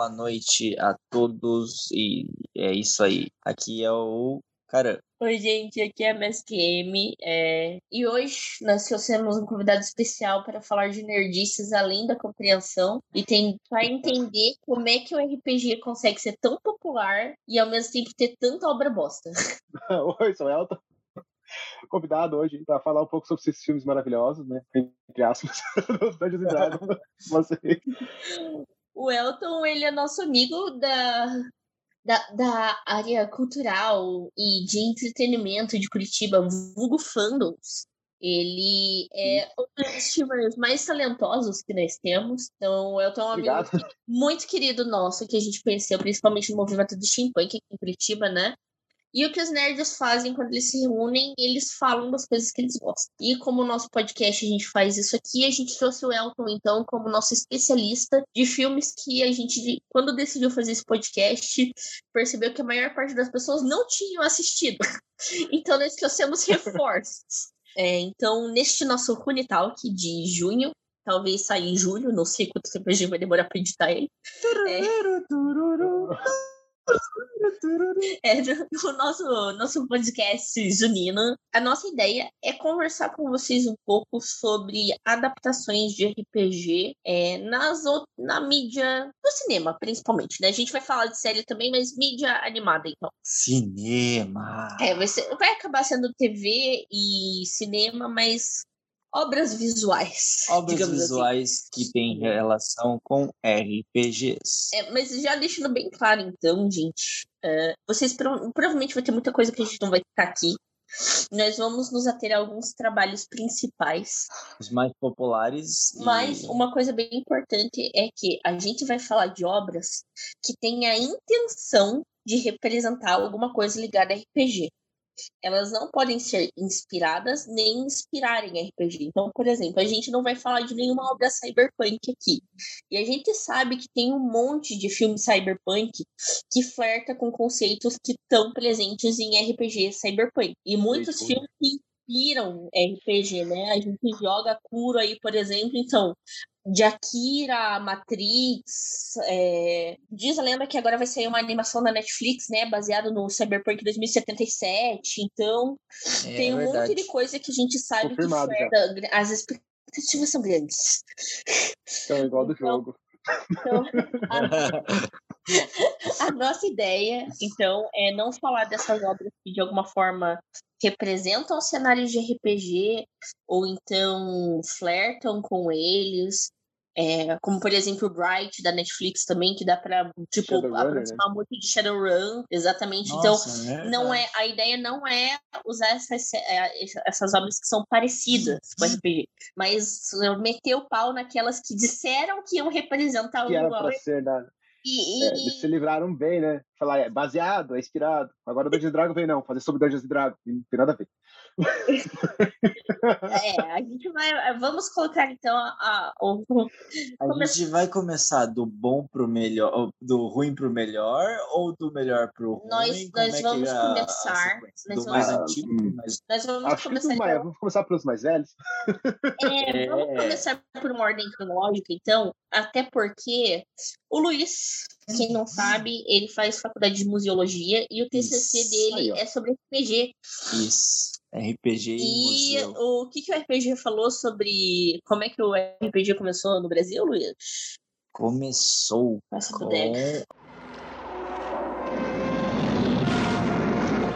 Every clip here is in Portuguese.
boa noite a todos e é isso aí. Aqui é o cara. Oi, gente, aqui é a MSQM. É... E hoje nós trouxemos um convidado especial para falar de nerdices além da compreensão e tentar entender como é que o RPG consegue ser tão popular e ao mesmo tempo ter tanta obra bosta. Oi, sou Elton. Convidado hoje para falar um pouco sobre esses filmes maravilhosos, né? Entre aspas, dos Dungeons Dragons. Você. O Elton, ele é nosso amigo da, da, da área cultural e de entretenimento de Curitiba, vulgo fandoms. Ele é um dos streamers mais talentosos que nós temos. Então, o Elton é um amigo muito querido nosso, que a gente conheceu principalmente no movimento do steampunk aqui em Curitiba, né? E o que os nerds fazem quando eles se reúnem, eles falam das coisas que eles gostam. E como o nosso podcast a gente faz isso aqui, a gente trouxe o Elton, então, como nosso especialista de filmes que a gente, quando decidiu fazer esse podcast, percebeu que a maior parte das pessoas não tinham assistido. Então, nós trouxemos reforços. É, então, neste nosso Rune Talk de junho, talvez saia em julho, não sei quanto tempo a gente vai demorar para editar ele. É, no nosso, nosso podcast junino, a nossa ideia é conversar com vocês um pouco sobre adaptações de RPG é, nas, na mídia, no cinema, principalmente, né? A gente vai falar de série também, mas mídia animada, então. Cinema. É, vai, ser- vai acabar sendo TV e cinema, mas obras visuais. Obras assim. visuais que têm relação com RPGs. É, mas já deixando bem claro, então, gente, é, vocês prova- provavelmente vai ter muita coisa que a gente não vai ficar aqui. Nós vamos nos ater a alguns trabalhos principais, Os mais populares. e- mas uma coisa bem importante é que a gente vai falar de obras que têm a intenção de representar alguma coisa ligada a RPG. Elas não podem ser inspiradas nem inspirar em RPG. Então, por exemplo, a gente não vai falar de nenhuma obra cyberpunk aqui. E a gente sabe que tem um monte de filme cyberpunk que flerta com conceitos que estão presentes em RPG cyberpunk. E muitos filmes que inspiram RPG, né? A gente joga Kuro aí, por exemplo, então. De Akira, Matrix, é, diz a lenda que agora vai sair uma animação da Netflix, né, baseada no Cyberpunk 2077, então É, tem um monte de coisa que a gente sabe Confirmado que as expectativas são grandes. Então, igual do Então, jogo. Então, a, a nossa ideia, então, é não falar dessas obras que de alguma forma representam cenários de RPG ou então flertam com eles. É, como, por exemplo, o Bright da Netflix também, que dá pra, tipo, né? aproximar muito de Shadowrun, exatamente. então, Nossa, é não é verdade. a ideia não é usar essas, é, essas obras que são parecidas com RPG, mas meter o pau naquelas que disseram que iam representar o Que era igual. pra ser, né? E, É, e- eles se livraram bem, né? Falar, é baseado, é inspirado. Agora o Dungeons Dragons vem, não, fazer sobre Dungeons Dragons. Não tem nada a ver. É, a gente vai. Vamos colocar então a, a- o. A Come- gente vai começar do bom pro melhor, do ruim pro melhor ou do melhor pro ruim? Nós- nós é que vamos é a começar- nós do mais vamos- antigo mais Nós vamos começar mais, então, vamos começar pelos mais velhos. é, vamos É. começar por uma ordem cronológica, então, até porque o Luiz, quem não sabe, ele faz faculdade de museologia e o TCC Isso. dele Aí, é sobre RPG. Isso. RPG e, E o que, que o RPG falou sobre como é que o RPG começou no Brasil, Luiz? Começou Passa com.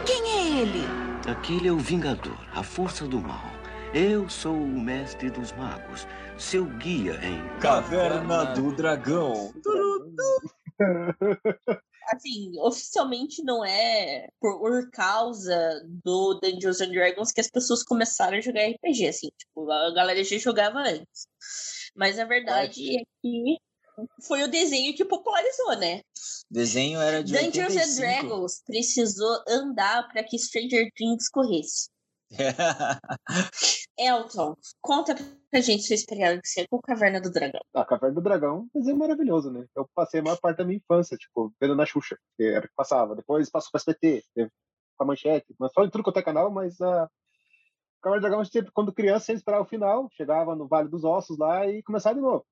Quem é ele? Aquele é o Vingador, a força do mal. Eu sou o mestre dos magos, seu guia em Caverna do Dragão. Assim, oficialmente não é por, causa do Dungeons and Dragons que as pessoas começaram a jogar RPG, assim, tipo, a galera já jogava antes. Mas a verdade é que foi o desenho que popularizou, né? Desenho era de Dungeons and 85. Dragons precisou andar para que Stranger Things corresse. Elton, conta pra gente sua experiência com Caverna do Dragão. A Caverna do Dragão, mas é maravilhoso, né? Eu passei a maior parte da minha infância, tipo, vendo na Xuxa, que era o que passava. Depois passou pra SBT, teve com a manchete, mas só em tudo quanto é canal, mas a Caverna do Dragão, sempre, quando criança, sempre esperava o final, chegava no Vale dos Ossos lá e começava de novo.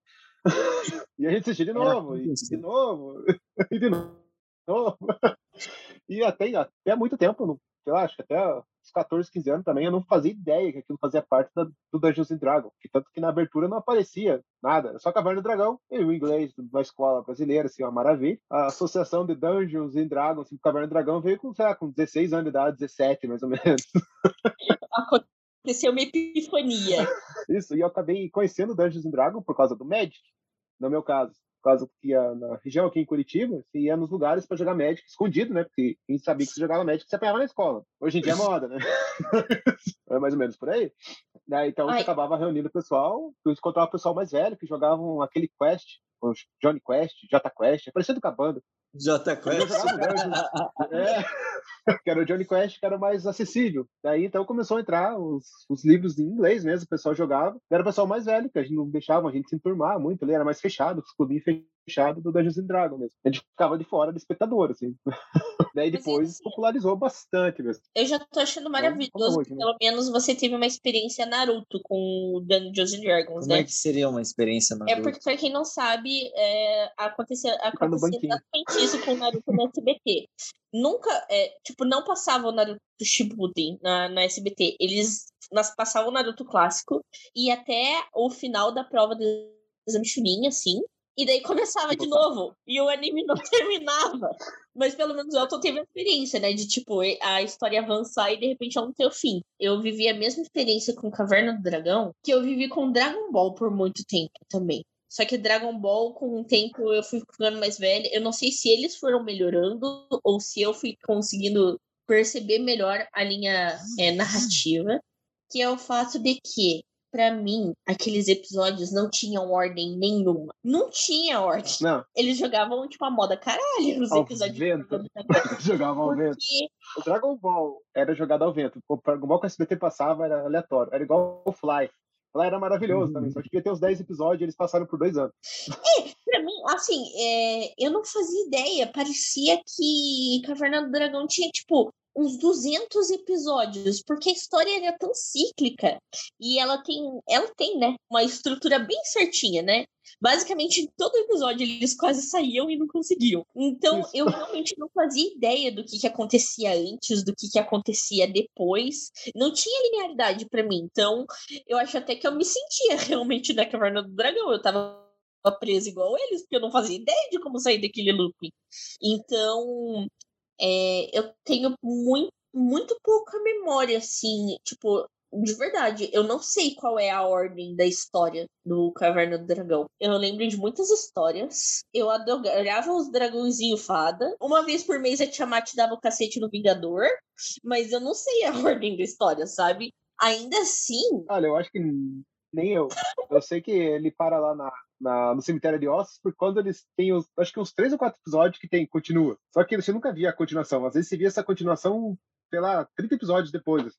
e a gente assistia de novo, e de novo, e de novo. E até, até muito tempo, eu acho que até os 14, 15 anos também, eu não fazia ideia que aquilo fazia parte da, do Dungeons and Dragons. Tanto que na abertura não aparecia nada, só Caverna do Dragão e o inglês na escola brasileira, assim, uma maravilha. A associação de Dungeons and Dragons, assim, Caverna do Dragão veio com, sei lá, com 16 anos de idade, 17 mais ou menos. Aconteceu uma epifania. Isso, e eu acabei conhecendo Dungeons and Dragons por causa do Magic, no meu caso causa que ia na região aqui em Curitiba, você ia nos lugares para jogar Magic escondido, né? Porque quem sabia que você jogava Magic, você apanhava na escola. Hoje em dia é moda, né? é mais ou menos por aí. Daí, então Ai. você acabava reunindo o pessoal, você encontrava o pessoal mais velho que jogavam aquele Quest, o Johnny Quest, J Quest, é parecido com a banda. J Quest. é, que era o Johnny Quest, que era mais acessível. Daí então começou a entrar os, os livros em inglês mesmo, o pessoal jogava. Era o pessoal mais velho, que a gente não deixava a gente se enturmar muito, ele era mais fechado, os clubinhos fechado do Dungeons and Dragons mesmo. A gente ficava de fora do espectador, assim. Daí depois isso, popularizou bastante mesmo. Eu já tô achando maravilhoso hoje, né? pelo menos você teve uma experiência Naruto com Dungeons and Dragons, Como né? é que seria uma experiência Naruto? É porque, pra quem não sabe, é, aconteceu, aconteceu exatamente isso com o Naruto no SBT. Nunca, é, tipo, não passava o Naruto Shippuden na, na SBT. Eles nós passavam o Naruto clássico e até o final da prova do exame Chunin, assim, e daí começava de novo. E o anime não terminava. Mas pelo menos Elton teve a experiência, né? De tipo, a história avançar e de repente ela não ter o fim. Eu vivi a mesma experiência com Caverna do Dragão que eu vivi com Dragon Ball por muito tempo também. Só que Dragon Ball, com o tempo, eu fui ficando mais velha. Eu não sei se eles foram melhorando ou se eu fui conseguindo perceber melhor a linha é, narrativa. Que é o fato de que para mim, aqueles episódios não tinham ordem nenhuma. Não tinha ordem. Não. Eles jogavam, tipo, a moda caralho os ao episódios. Vento. jogavam ao vento. O Dragon Ball era jogado ao vento. O Dragon Ball que o SBT passava era aleatório. Era igual o Fly. Lá era maravilhoso uhum. também, só que devia ter uns 10 episódios e eles passaram por dois anos. É, pra mim, assim, é, eu não fazia ideia. Parecia que Caverna do Dragão tinha, tipo, uns 200 episódios, porque a história é tão cíclica e ela tem, ela tem, né, uma estrutura bem certinha, né? Basicamente, em todo episódio eles quase saíam e não conseguiam. Então, Isso. eu realmente não fazia ideia do que, que acontecia antes, do que, que acontecia depois. Não tinha linearidade para mim. Então, eu acho até que eu me sentia realmente na Caverna do Dragão. Eu tava presa igual eles, porque eu não fazia ideia de como sair daquele looping. Então, é, eu tenho muito, muito pouca memória, assim, tipo, de verdade, eu não sei qual é a ordem da história do Caverna do Dragão. Eu lembro de muitas histórias. Eu adorava os dragãozinho fada. Uma vez por mês a Tiamat dava o cacete no Vingador, mas eu não sei a ordem da história, sabe? Ainda assim. Olha, eu acho que nem eu. Eu sei que ele para lá na, na, no cemitério de ossos, por quando eles têm os, acho que uns três ou quatro episódios que tem, continua. Só que você nunca via a continuação. Às vezes você via essa continuação, sei lá, 30 episódios depois.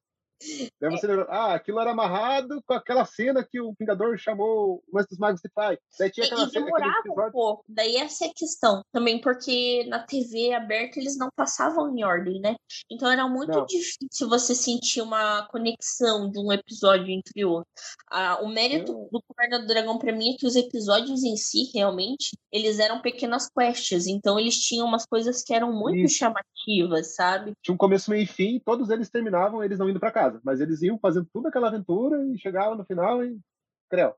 Daí você lembra, ah, aquilo era amarrado com aquela cena que o Vingador chamou o Mestre dos Magos de Pai. Daí tinha aquela e demorava cena, um pouco. Daí essa é a questão. Também porque na TV aberta eles não passavam em ordem, né? Então era muito não. difícil você sentir uma conexão de um episódio entre outro. Ah, o mérito Eu... do Governo do Dragão pra mim é que os episódios em si, realmente, eles eram pequenas quests. Então eles tinham umas coisas que eram muito Isso. chamativas, sabe? Tinha um começo, meio e fim, todos eles terminavam eles não indo para casa casa. Mas eles iam fazendo toda aquela aventura e chegavam no final e. Creu.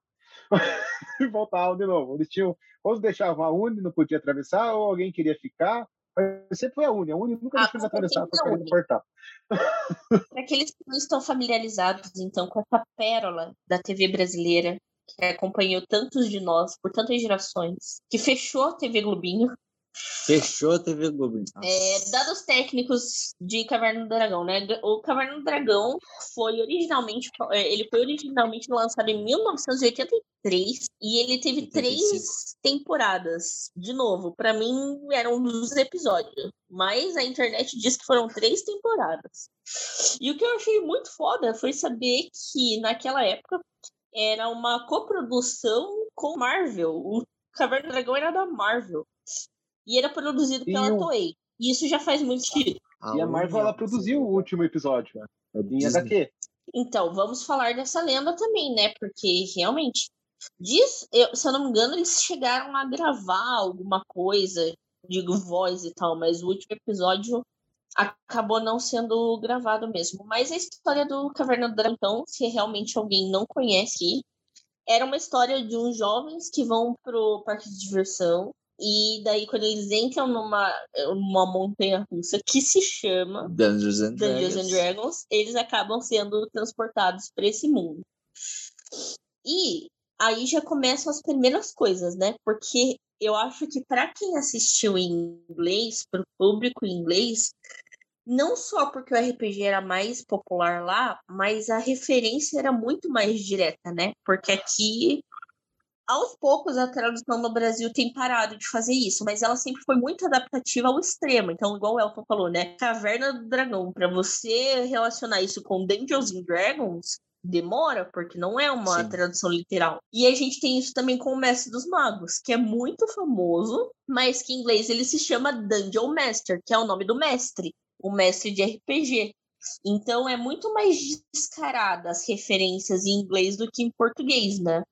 e voltavam de novo. Eles tinham. Ou deixavam a Uni, não podia atravessar, ou alguém queria ficar. Mas sempre foi a Uni. A Uni nunca ah, deixou de atravessar por causa do portal. Para aqueles que não estão familiarizados, então, com essa pérola da TV brasileira, que acompanhou tantos de nós por tantas gerações, que fechou a TV Globinho, Fechou a TV Globo. É, dados técnicos de Caverna do Dragão, né? O Caverna do Dragão foi originalmente, é, ele foi originalmente lançado em 1983 e ele teve 85. três temporadas. De novo, para mim eram um dos episódios, mas a internet diz que foram três temporadas. E o que eu achei muito foda foi saber que naquela época era uma coprodução com Marvel. O Caverna do Dragão era da Marvel. E era produzido pela e Toei. E isso já faz muito sentido. E a Marvel ela produziu o último episódio, né? É em HQ. Então, vamos falar dessa lenda também, né? Porque realmente Diz, eu, se eu não me engano, eles chegaram a gravar alguma coisa, digo voz e tal, mas o último episódio acabou não sendo gravado mesmo. Mas a história do Caverna do Dragão, se realmente alguém não conhece, era uma história de uns jovens que vão pro parque de diversão. E daí, quando eles entram numa uma montanha russa que se chama Dungeons and, Dungeons Dragons. and Dragons, eles acabam sendo transportados para esse mundo. E aí já começam as primeiras coisas, né? Porque eu acho que para quem assistiu em inglês, para o público em inglês, não só porque o RPG era mais popular lá, mas a referência era muito mais direta, né? Porque aqui, aos poucos, a tradução no Brasil tem parado de fazer isso, mas ela sempre foi muito adaptativa ao extremo. Então, igual o Elton falou, né? Caverna do Dragão, para você relacionar isso com Dungeons and Dragons, demora, porque não é uma Sim. tradução literal. E a gente tem isso também com o Mestre dos Magos, que é muito famoso, mas que em inglês ele se chama Dungeon Master, que é o nome do mestre, o mestre de RPG. Então é muito mais descarada as referências em inglês do que em português, né?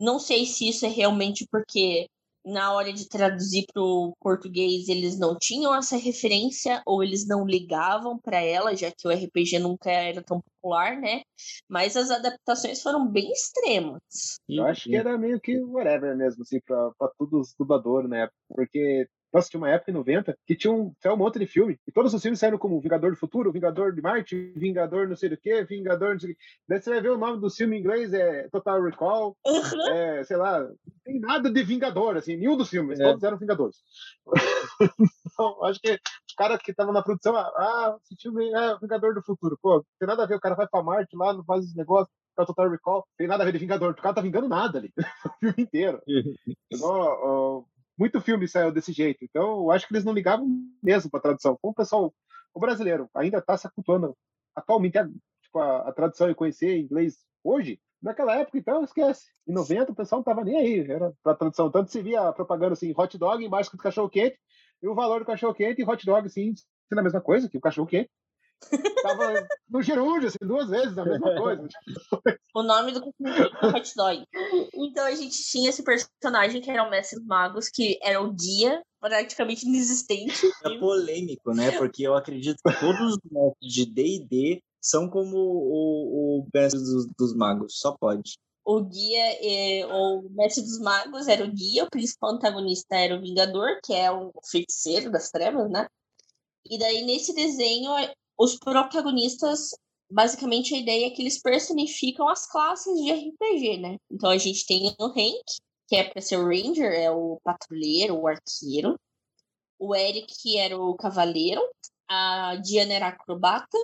Não sei se isso é realmente porque na hora de traduzir para o português eles não tinham essa referência ou eles não ligavam para ela, já que o RPG nunca era tão popular, né? Mas as adaptações foram bem extremas. Eu acho que era meio que whatever mesmo, assim, pra todos os dubladores época. Porque, nossa, tinha uma época em 90 que tinha um, um monte de filme. E todos os filmes saíram como Vingador do Futuro, Vingador de Marte, Vingador não sei do que, Vingador não sei o que. Daí você vai ver o nome do filme em inglês, é Total Recall, é, sei lá, não tem nada de Vingador, assim, nenhum dos filmes, É. todos eram Vingadores. então, acho que o cara que tava na produção, ah, esse filme é Vingador do Futuro. Pô, não tem nada a ver, o cara vai pra Marte lá, não faz esse negócio, é o Total Recall, tem nada a ver de Vingador, o cara tá vingando nada ali, o filme inteiro. Então, ó, muito filme saiu desse jeito, então eu acho que eles não ligavam mesmo pra tradução. Como o pessoal, o brasileiro ainda tá se acultuando atualmente a, tipo, a, a tradução e conhecer inglês hoje, naquela época, então, esquece. Em 90, o pessoal não tava nem aí, era pra tradução. Tanto se via a propaganda assim, hot dog embaixo do cachorro quente, e o valor do cachorro quente e hot dog, assim, sendo a mesma coisa que o cachorro quente. Tava no gerúndio, assim, duas vezes a mesma coisa. O nome do é Hot Dog. Então a gente tinha esse personagem que era o Mestre dos Magos, que era o guia, praticamente inexistente. É polêmico, né? Porque eu acredito que todos os mestres de D&D são como o, o mestre dos, dos magos, só pode. O guia, é, o Mestre dos Magos era o guia, o principal antagonista era o Vingador, que é o feiticeiro das trevas, né? E daí nesse desenho, os protagonistas, basicamente a ideia é que eles personificam as classes de RPG, né? Então a gente tem o Hank, que é para ser o Ranger, é o patrulheiro, o arqueiro. O Eric era o cavaleiro. A Diana era a acrobata.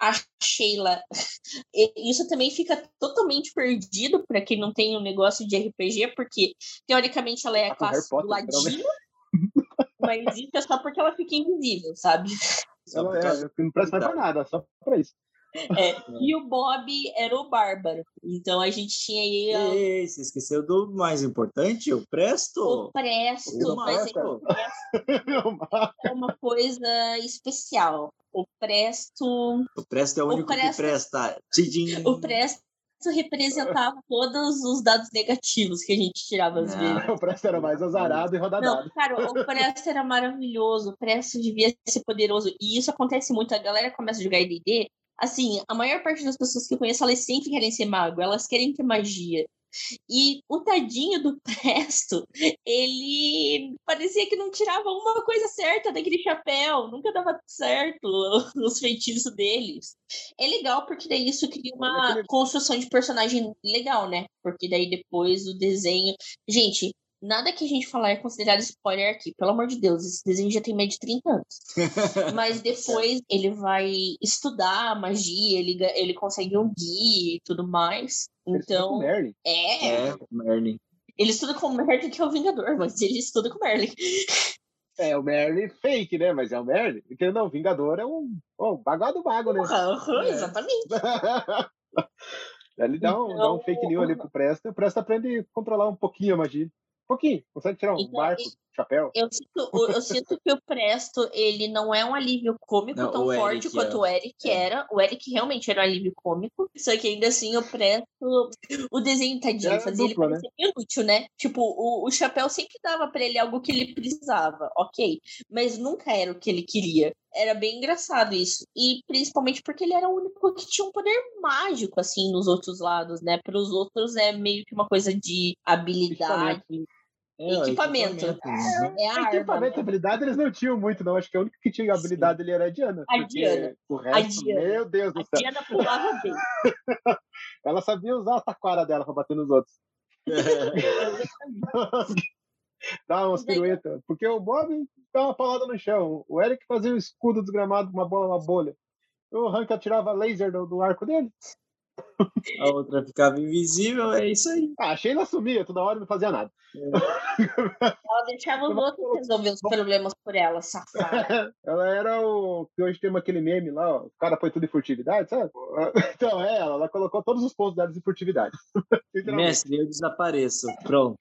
A Sheila. Isso também fica totalmente perdido para quem não tem um negócio de RPG, porque teoricamente ela é a Harry classe do ladino, mas isso é só porque ela fica invisível, sabe? Só Ela é, não presta mais pra nada, só pra isso. É, e o Bob era o bárbaro. Então a gente tinha aí ó, Ei, você esqueceu do mais importante? O Presto? o Presto, O mas é, é uma coisa especial. O Presto, O Presto é o O único que Presto- presta. Tchim! o Presto representava todos os dados negativos que a gente tirava às Não. vezes. o Presto era mais azarado e Não, rodadado. cara, o Presto era maravilhoso, o Presto devia ser poderoso. E isso acontece muito, a galera começa a jogar D&D, assim, a maior parte das pessoas que eu conheço, elas sempre querem ser mago, elas querem ter magia. E o tadinho do Presto, ele parecia que não tirava uma coisa certa daquele chapéu, nunca dava certo os feitiços deles. É legal porque daí isso cria uma construção de personagem legal, né? Porque daí depois o desenho. Gente, nada que a gente falar é considerado spoiler aqui, pelo amor de Deus, esse desenho já tem mais de 30 anos. Mas depois ele vai estudar magia, ele, ele consegue um guia e tudo mais. Ele Então, Merlin. é, É, Merlin. ele estuda com o Merlin, que é o Vingador, mas ele estuda com o Merlin. É, o Merlin fake, né? Mas é o Merlin. Porque não, o Vingador é um, um bagado mago, né? É. Exatamente. Ele dá um, dá um fake news ali pro Presto. e O Presto aprende a controlar um pouquinho a magia. Pouquinho. Consegue tirar um Então, barco, chapéu. Eu sinto, eu sinto que o Presto, ele não é um alívio cômico Não, tão forte Eric quanto é. o Eric É. era. O Eric realmente era um alívio cômico. Só que ainda assim, o Presto. O desenho tadinho Era fazia dupla, ele parecer inútil, né? Tipo, o, o chapéu sempre dava pra ele algo que ele precisava, ok. Mas nunca era o que ele queria. Era bem engraçado isso. E principalmente porque ele era o único que tinha um poder mágico, assim, nos outros lados, né? Para os outros é meio que uma coisa de habilidade. É, o Equipamento. uhum. É a arma. Equipamento e né? habilidade eles não tinham muito, não. Acho que a única que tinha habilidade ali era a Diana. A Diana. O resto, Diana. meu Deus do A céu. Diana pulava bem. Ela sabia usar a taquara dela pra bater nos outros. Dá umas piruetas. Porque o Bob dá uma paulada no chão. O Eric fazia o escudo desgramado, uma bola, uma bolha. O Hank atirava laser do, do arco dele. A outra ficava invisível, é isso aí. Ah, a Sheila sumia toda hora e não fazia nada. Ela deixava os outros resolver os problemas por ela, safada. ela era o. que hoje tem aquele meme lá, ó. O cara põe tudo em furtividade, sabe? Então, é ela. Ela colocou todos os pontos dela em furtividade. Mestre, eu desapareço. Pronto.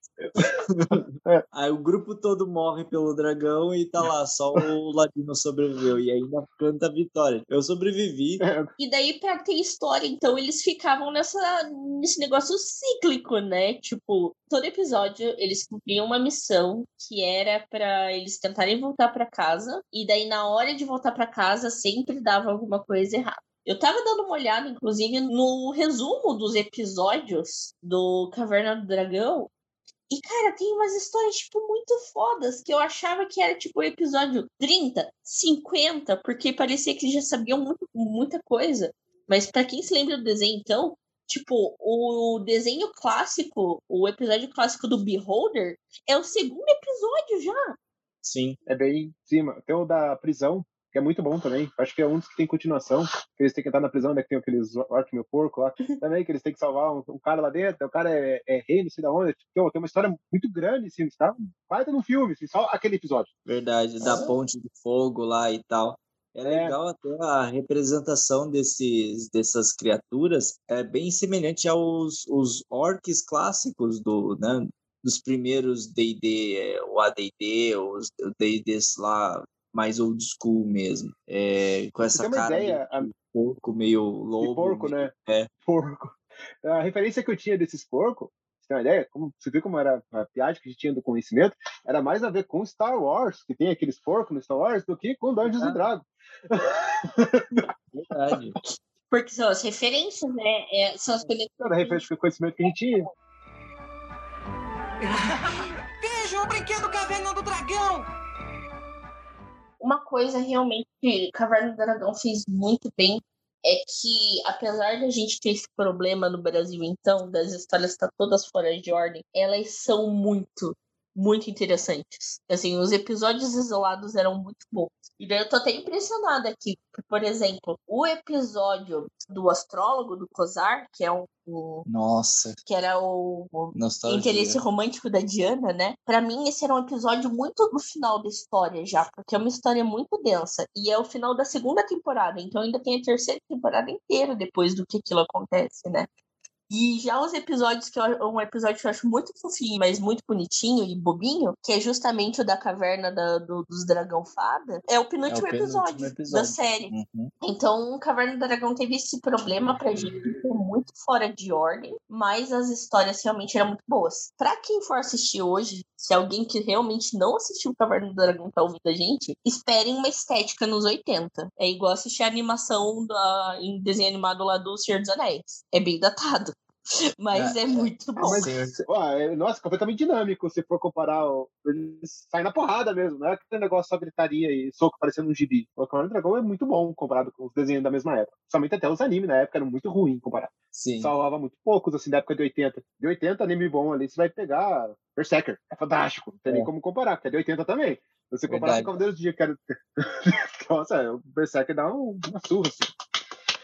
É. Aí o grupo todo morre pelo dragão e tá lá, só o Ladino sobreviveu. E ainda canta a vitória. Eu sobrevivi. E daí, pra ter história, então, eles ficavam nessa, nesse negócio cíclico, né? Tipo, todo episódio eles cumpriam uma missão que era pra eles tentarem voltar pra casa. E daí, na hora de voltar pra casa, sempre dava alguma coisa errada. Eu tava dando uma olhada, inclusive, no resumo dos episódios do Caverna do Dragão. E, cara, tem umas histórias, tipo, muito fodas, que eu achava que era, tipo, episódio 30, 50, porque parecia que eles já sabiam muito, muita coisa. Mas pra quem se lembra do desenho, então, tipo, o desenho clássico, o episódio clássico do Beholder, é o segundo episódio já. Sim. É bem em cima. Tem o da prisão, que é muito bom também. Acho que é um dos que tem continuação. Que eles têm que entrar na prisão, né? Que tem aqueles orc meu porco lá. Também, que eles têm que salvar um, um cara lá dentro. O cara é, é rei, não sei da onde. Tipo, tem uma história muito grande, assim. Tá? Vai ter um filme, assim, só aquele episódio. Verdade, da ponte de fogo lá e tal. É É. legal até a representação desses, dessas criaturas é bem semelhante aos os orcs clássicos do, né, dos primeiros D&D, é, o AD&D, os D&Ds lá mais old school mesmo. É, com essa cara ideia, de, a- porco meio lobo. de porco, meio- né? É. Porco. A referência que eu tinha desses porcos, tem uma ideia? Como, você viu como era a piada que a gente tinha do conhecimento? Era mais a ver com Star Wars, que tem aqueles porcos no Star Wars, do que com Dungeons Ah. and Dragons. Verdade. Porque são as referências, né? É, são as coisas Era a referência com o conhecimento que a gente tinha. Veja o brinquedo Caverna do Dragão! Uma coisa realmente que Caverna do Dragão fez muito bem é que, apesar de a gente ter esse problema no Brasil, então, das histórias estar todas fora de ordem, elas são muito, muito interessantes. Assim, os episódios isolados eram muito bons. E daí eu tô até impressionada aqui. Por exemplo, o episódio do astrólogo, do Cosar, que é um, um- Nossa, que era o, o interesse romântico da Diana, né? Pra mim, esse era um episódio muito no final da história já, porque é uma história muito densa. E é o final da segunda temporada, então ainda tem a terceira temporada inteira depois do que aquilo acontece, né? E já os episódios que eu, um episódio que eu acho muito fofinho, mas muito bonitinho e bobinho, que é justamente o da caverna da- do- dos dragão fada, é o penúltimo, penúltimo episódio, episódio. da série. Uhum. Então, Caverna do Dragão teve esse problema pra gente de ser muito fora de ordem, mas as histórias realmente eram muito boas. Pra quem for assistir hoje, se alguém que realmente não assistiu Caverna do Dragão tá ouvindo a gente, esperem uma estética nos 80. É igual assistir a animação da, em desenho animado lá do Senhor dos Anéis. É bem datado. Mas é, muito bom. Mas, Senhor. ó, é- nossa, completamente dinâmico se for comparar. ó, Eles saem na porrada mesmo, não é aquele negócio só gritaria e soco parecendo um gibi. O do Dragão é muito bom comparado com os desenhos da mesma época. Somente até os animes na época eram muito ruins comparado. Sim. Salvava muito poucos, assim, da época de 80. De 80, anime bom ali, você vai pegar Berserker. É fantástico. Não tem nem É. como comparar, porque é de 80 também. Se você comparar Verdade. com Cavaleiros do Dia, que era... Nossa, o Berserker dá um- uma surra, assim.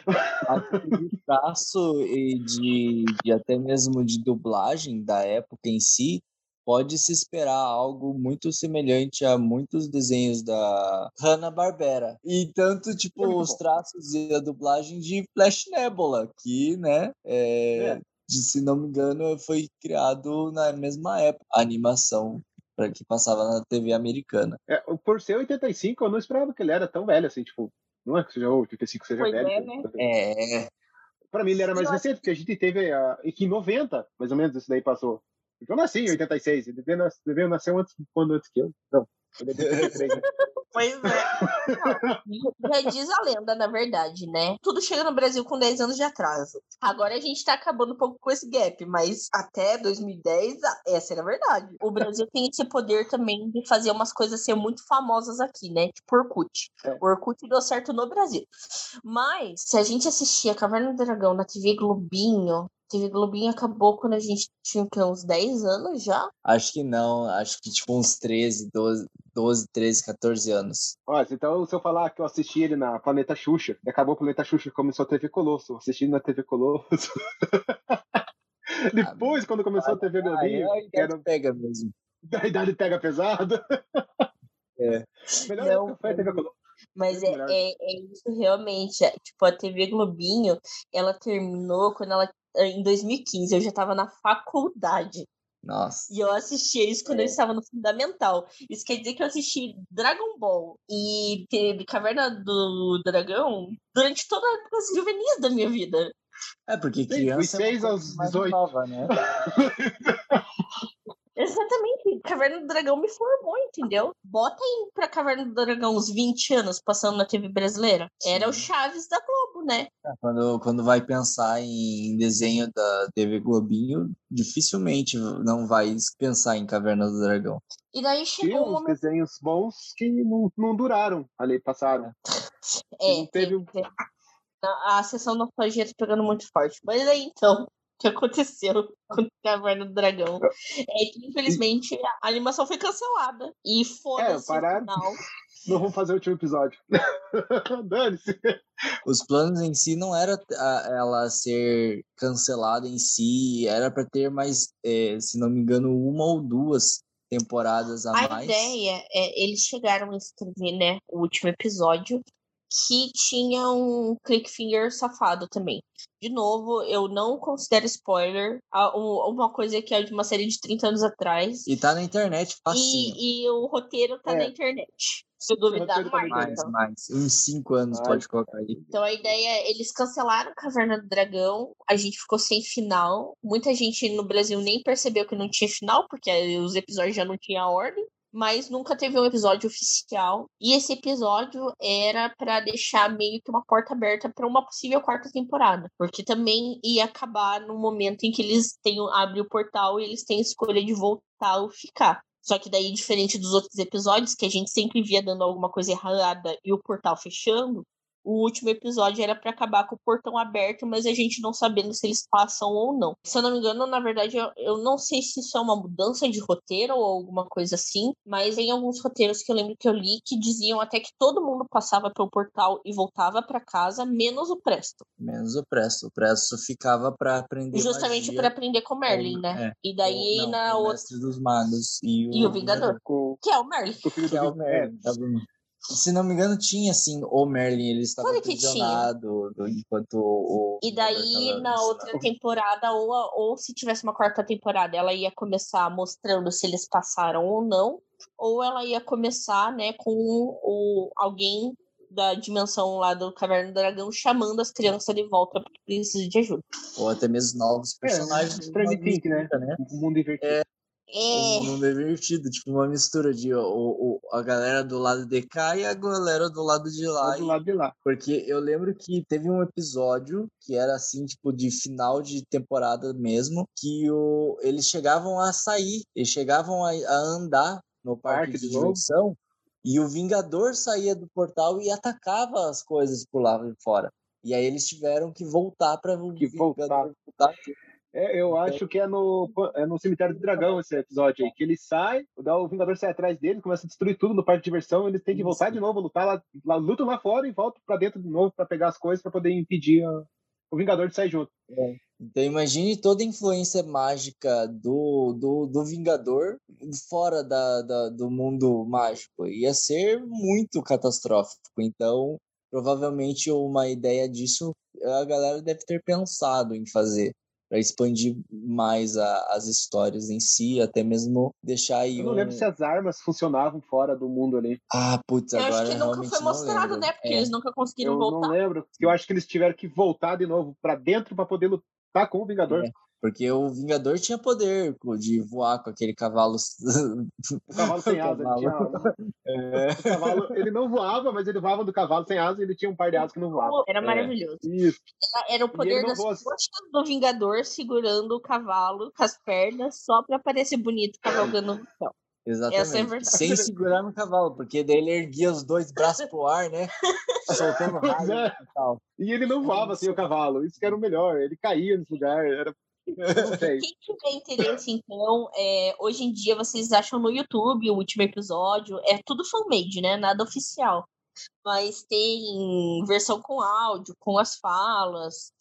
De traço e de, de até mesmo de dublagem da época em si, pode se esperar algo muito semelhante a muitos desenhos da Hanna-Barbera. E tanto, tipo, É os traços e a dublagem de Flash Nebula, que, né, é, É. de- se não me engano, foi criado na mesma época, a animação para que passava na TV americana. É, por ser 85, eu não esperava que ele era tão velho assim, tipo, não é que seja 85 seja Pois velho. é, né? É, Pra mim ele era mais recente, porque a gente teve a, e que em 90, mais ou menos, isso daí passou. Porque eu nasci em 86, ele devia nascer antes, ano antes que eu. Não, ele é de 83? Pois é. Já diz a lenda, na verdade, né? Tudo chega no Brasil com 10 anos de atraso. Agora a gente tá acabando um pouco com esse gap, mas até 2010, a- essa era a verdade. O Brasil tem esse poder também de fazer umas coisas ser muito famosas aqui, né? Tipo Orkut. É. O Orkut deu certo no Brasil. Mas, se a gente assistia Caverna do Dragão na TV Globinho, TV Globinho acabou quando a gente tinha o quê? uns 10 anos já? acho que não, acho que tipo uns 13, 12, 12 13, 14 anos. Ó, então, se eu falar que eu assisti ele na Planeta Xuxa, e acabou o Planeta Xuxa começou a TV Colosso, eu assisti na TV Colosso. Depois, quando começou a TV Globinho, que era pega mesmo. da idade pega pesada. É. Melhor Não, foi a TV Colosso. Mas é, é, é isso realmente. é, Tipo, a TV Globinho, ela terminou quando ela. Em 2015, eu já estava na faculdade. Nossa. E eu assistia isso quando É. eu estava no fundamental. Isso quer dizer que eu assisti Dragon Ball e teve Caverna do Dragão durante toda a época juvenil da minha vida. É porque criança dos é aos mais 18. nova, né? Exatamente. Caverna do Dragão me formou, entendeu? Bota aí pra Caverna do Dragão uns 20 anos passando na TV brasileira. Era o Sim. Chaves da Globo, né? Quando, quando vai pensar em desenho da TV Globinho, dificilmente não vai pensar em Caverna do Dragão. E daí chegou um uns momento. desenhos bons que não, não duraram ali, passaram. É, não teve um- teve- A, a sessão nostalgia tá pegando muito forte. Mas aí então, que aconteceu com Caverna do Dragão? É que, infelizmente, a animação foi cancelada. E foda-se o pararam. final. Não vamos fazer o último episódio. Dane-se. Os planos em si não era a- ela ser cancelada em si, era para ter mais, eh, se não me engano, uma ou duas temporadas a, A mais. ideia é, eles chegaram a escrever, né, o último episódio, que tinha um clickfinger safado também. De novo, eu não considero spoiler. um- Uma coisa que é de uma série de 30 anos atrás. E tá na internet facinho. E, e o roteiro tá É. na internet. Se duvidar, tá na mais. Mais, Então. mais. Uns cinco anos Ai, pode colocar aí. Então a ideia é, eles cancelaram Caverna do Dragão, a gente ficou sem final. Muita gente no Brasil nem percebeu que não tinha final, porque os episódios já não tinham ordem. Mas nunca teve um episódio oficial. E esse episódio era pra deixar meio que uma porta aberta pra uma possível quarta temporada. Porque também ia acabar no momento em que eles têm, abrem o portal e eles têm a escolha de voltar ou ficar. Só que daí, diferente dos outros episódios, que a gente sempre via dando alguma coisa errada e o portal fechando, o último episódio era pra acabar com o portão aberto, mas a gente não sabendo se eles passam ou não. Se eu não me engano, na verdade, eu, eu não sei se isso é uma mudança de roteiro ou alguma coisa assim, mas tem alguns roteiros que eu lembro que eu li que diziam até que todo mundo passava pelo portal e voltava pra casa, menos o Presto. Menos o Presto. O Presto ficava pra aprender Justamente pra aprender com o Merlin, né? é, E daí com- não, na o outra. Mestre dos Magos e o, E o Vingador. Que é o Merlin. Que é o Merlin. tá bom. Se não me engano, tinha assim, o Merlin, ele estava Claro aprisionado do- enquanto o. E daí, na outra temporada, ou, a- ou se tivesse uma quarta temporada, ela ia começar mostrando se eles passaram ou não, ou ela ia começar, né, com o, alguém da dimensão lá do Caverna do Dragão chamando as crianças de volta porque precisam de ajuda. Ou até mesmo novos personagens. É, Stranger uma Things, né? né? o mundo invertido. É, Um mundo divertido, tipo uma mistura de o, o- a galera do lado de cá e a galera do lado de lá. Do lado de lá. Porque eu lembro que teve um episódio que era assim, tipo, de final de temporada mesmo, que o, eles chegavam a sair, eles chegavam a, a andar no parque, Parque de diversão e o Vingador saía do portal e atacava as coisas por lá fora. E aí eles tiveram que voltar para o Que Vingador voltar. voltar. É, eu acho que é no, é no Cemitério do Dragão esse episódio aí, que ele sai, o Vingador sai atrás dele, começa a destruir tudo no parque de diversão, eles têm que voltar de novo, lutar lá, lá lutam lá fora e voltam pra dentro de novo pra pegar as coisas pra poder impedir a- o Vingador de sair junto. Então imagine toda a influência mágica do, do, do Vingador fora da, da- do mundo mágico. Ia ser muito catastrófico. Então, provavelmente uma ideia disso a galera deve ter pensado em fazer. Para expandir mais a, as histórias em si, até mesmo deixar aí. Eu não um... lembro se as armas funcionavam fora do mundo ali. Ah, putz, eu agora acho que nunca foi mostrado, né? Porque é. eles nunca conseguiram eu voltar. Eu não lembro, porque eu acho que eles tiveram que voltar de novo para dentro para poder lutar com o Vingador. É. Porque o Vingador tinha poder de voar com aquele cavalo. O cavalo sem asa. Ele, tinha... é. o cavalo, ele não voava, mas ele voava do cavalo sem asa e ele tinha um par de asas que não voava. Era maravilhoso. É. Isso. Era, era o poder das coxas do Vingador segurando o cavalo com as pernas só para parecer bonito cavalgando no céu. Exatamente. É Sem segurar no cavalo, porque daí ele erguia os dois braços pro ar, né? Soltando raio é. e tal. E ele não voava assim o cavalo. Isso que era o melhor. Ele caía nesse lugar. Era quem tiver interesse, então, é, hoje em dia vocês acham no YouTube o último episódio. É tudo fan-made, né? Nada oficial. Mas tem versão com áudio, com as falas,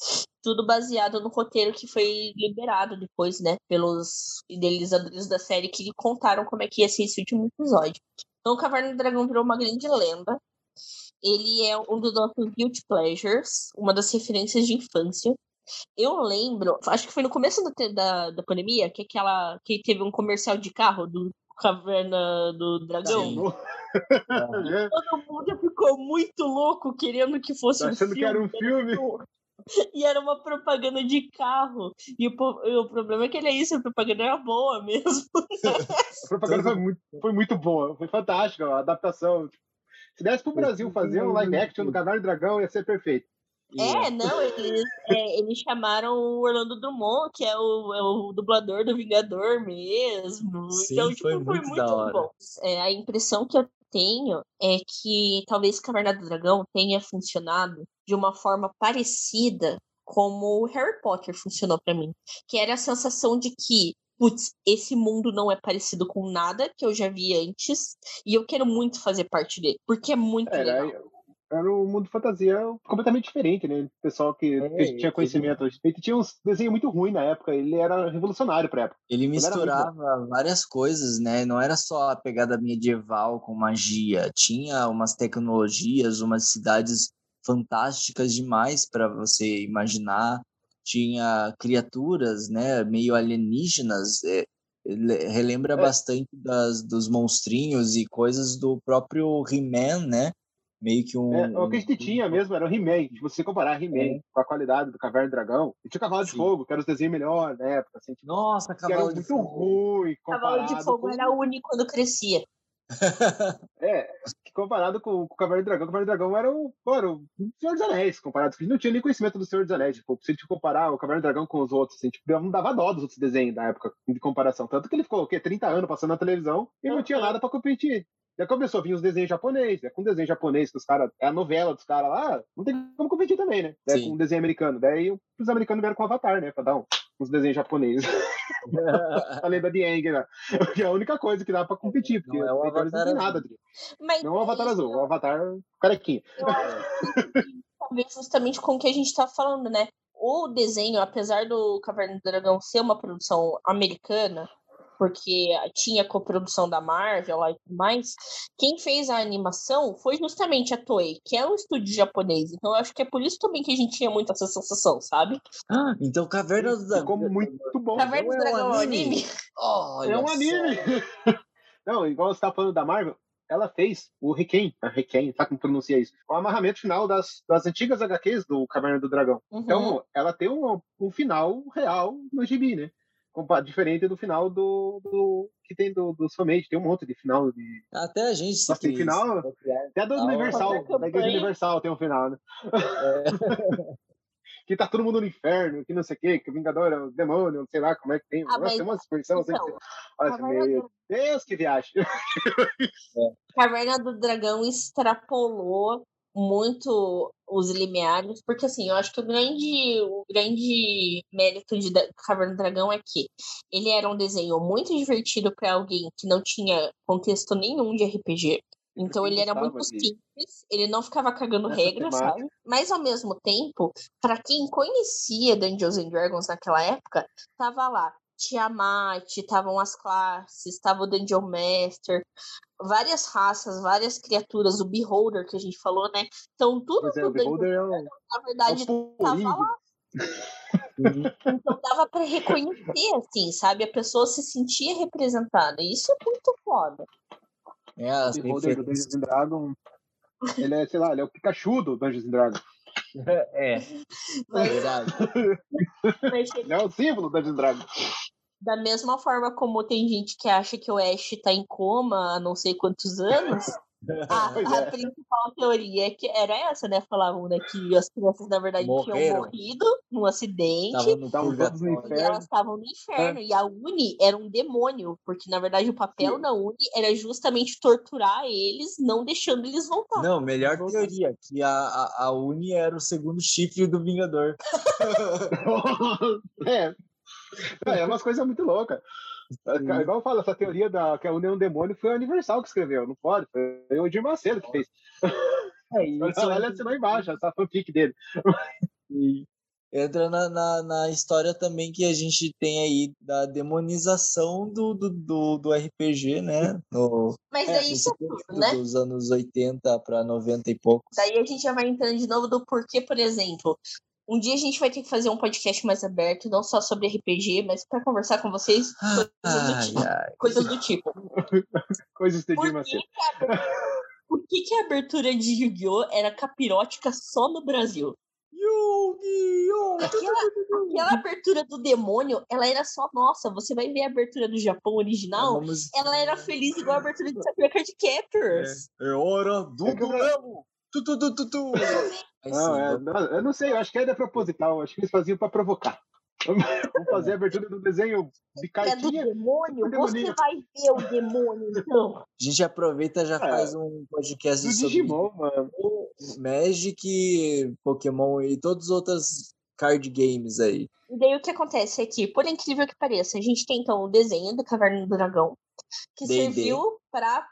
tudo baseado no roteiro que foi liberado depois, né? Pelos idealizadores da série que contaram como é que ia ser esse último episódio. Então, o Caverna do Dragão virou uma grande lenda. Ele é um dos nossos guilty pleasures, uma das referências de infância. Eu lembro, acho que foi no começo da, da, da pandemia, que aquela que teve um comercial de carro do Caverna do Dragão. Sim. Todo mundo ficou muito louco querendo que fosse Achando um filme. que era um filme. E era uma propaganda de carro. E o, o problema é que ele é isso, a propaganda era boa mesmo. a propaganda foi muito, foi muito boa, foi fantástica a adaptação. Se desse pro Brasil fazer um live action do Caverna do Dragão, ia ser perfeito. É, não, eles, é, eles chamaram o Orlando Drummond, que é o, é o dublador do Vingador mesmo. Sim, então, tipo, foi foi muito da hora. bom. É, a impressão que eu tenho é que talvez Caverna do Dragão tenha funcionado de uma forma parecida como o Harry Potter funcionou para mim. Que era a sensação de que putz, esse mundo não é parecido com nada que eu já vi antes e eu quero muito fazer parte dele, porque é muito Era, legal. Era um mundo fantasia completamente diferente, né? O pessoal que, É, que tinha ele- conhecimento. Ele tinha uns desenhos muito ruins na época, ele era revolucionário pra época. Ele muito misturava várias coisas, né? Não era só a pegada medieval com magia. Tinha umas tecnologias, umas cidades fantásticas demais para você imaginar. Tinha criaturas, né? Meio alienígenas. é, ele relembra É. bastante das, dos monstrinhos e coisas do próprio He-Man, né? Meio que um. É, o que a gente tinha mesmo era o He-Man. Se você comparar He-Man É. com a qualidade do Caverna do Dragão, e tinha o Cavalo de Sim. Fogo, que era os desenhos melhores na época. Assim, tipo, Nossa, que era cavalo de muito fogo. ruim Cavalo de Fogo com... era único quando crescia. É, que comparado com, com o Caverna do Dragão, o Caverna do Dragão era o, era o Senhor dos Anéis, comparado. A gente não tinha nem conhecimento do Senhor dos Anéis. Tipo, se a gente comparar o Caverna do Dragão com os outros, assim, tipo, não dava dó dos outros desenhos da época de comparação. Tanto que ele ficou, o quê? 30 anos passando na televisão e não tinha nada pra competir. Já começou a vir os desenhos japoneses, né? Com desenho japonês, que os caras. É a novela dos caras lá, não tem como competir também, né? Daí, Sim. com o desenho americano. Daí os americanos vieram com o Avatar, né? Pra dar um, uns desenhos japoneses. a lenda de Aang, né? Que é a única coisa que dá pra competir, porque Não é o eles não Avatar tem nada. Mas Não é o Avatar isso azul, é o Avatar carequinha. talvez justamente com o que a gente tá falando, né? O desenho, apesar do Caverna do Dragão ser uma produção americana, porque tinha coprodução da Marvel lá e tudo mais, quem fez a animação foi justamente a Toei, que é um estúdio japonês. Então eu acho que é por isso também que a gente tinha muito essa sensação, sabe? Ah, então Caverna do Dragão. Ficou muito bom. Caverna do é Dragão é um anime? anime? Olha É um anime! Não, igual você tá falando da Marvel, ela fez o Requiem, a Requiem, sabe como pronuncia isso? O amarramento final das, das antigas HQs do Caverna do Dragão. Uhum. Então, ela tem um, um final real no gibi, né? Diferente do final do, do- que tem do, dos fanmade, tem um monte de final de. Até a gente se Nossa, tem final? Até do Universal, da Igreja campanha. Universal tem um final, né? É. que tá todo mundo no inferno, que não sei o quê, que o Vingador é o demônio, não sei lá como é que tem. Ah, Nossa, tem uma expressão assim. então, que- Olha, Caverna meu do- Deus, que viagem! Caverna do Dragão extrapolou muito os limiares, porque assim, eu acho que o grande, o grande mérito de Caverna do Dragão é que ele era um desenho muito divertido para alguém que não tinha contexto nenhum de RPG. Então ele era muito simples, ele não ficava cagando regras, temática. sabe? Mas ao mesmo tempo, para quem conhecia Dungeons and Dragons naquela época, tava lá Tiamat, estavam as classes, tava o Dungeon Master, várias raças, várias criaturas, o Beholder que a gente falou, né? Então tudo Pois é, o Beholder é um, na é verdade, um tava lá. Então dava para reconhecer, assim, sabe? A pessoa se sentia representada. Isso é muito foda. É, as O Beholder do. Dungeons and Dragons, ele é, sei lá, ele é o Pikachu do Dungeons and Dragons. É, Mas, verdade. mas Ele é o símbolo and Dragons. Da mesma forma como tem gente que acha que o Ash tá em coma há não sei quantos anos, a, a é. principal teoria é que era essa, né? Falavam né, que as crianças, na verdade, tinham Morreram. morrido num acidente. No. E elas estavam no inferno. E a Uni era um demônio, porque na verdade o papel Sim. da Uni era justamente torturar eles, não deixando eles voltar. Não, melhor teoria, que a, a, a Uni era o segundo chifre do Vingador. é. É, umas coisas muito loucas. É, Sim. Igual eu falo, essa teoria da que a União Demônio foi o Universal que escreveu, não pode. Foi o Edir Macedo que fez. É, isso Olha, assinou embaixo, essa fanfic dele. Entra na, na, na história também que a gente tem aí da demonização do, do, do, do RPG, né? No, Mas É, é isso tudo, período né? dos anos 80 para 90 e poucos. Daí a gente já vai entrando de novo do porquê, por exemplo. Um dia a gente vai ter que fazer um podcast mais aberto, não só sobre RPG, mas para conversar com vocês coisas do tipo. ai. Coisas do tipo. Coisas do Por que, a abertura, por que, que a abertura de Yu-Gi-Oh! era capirótica só no Brasil? Yu-Gi-Oh! Aquela, aquela abertura do demônio, ela era só nossa. Você vai ver a abertura do Japão original, Vamos- ela era feliz igual a abertura de Sakura Card Captors. É hora do É duelo! Tu, tu, tu, tu, tu. Não, é, não, eu não sei, eu acho que é proposital, acho que eles faziam pra provocar. Vamos fazer a abertura do desenho de É do cartinha. demônio? do Você demoninho. vai ver o demônio, então. A gente aproveita e já É, faz um podcast Do sobre Digimon, mano. Magic, Pokémon e todas as outras card games aí. E daí o que acontece é que, por incrível que pareça, a gente tem então o desenho da Caverna do Dragão, que serviu para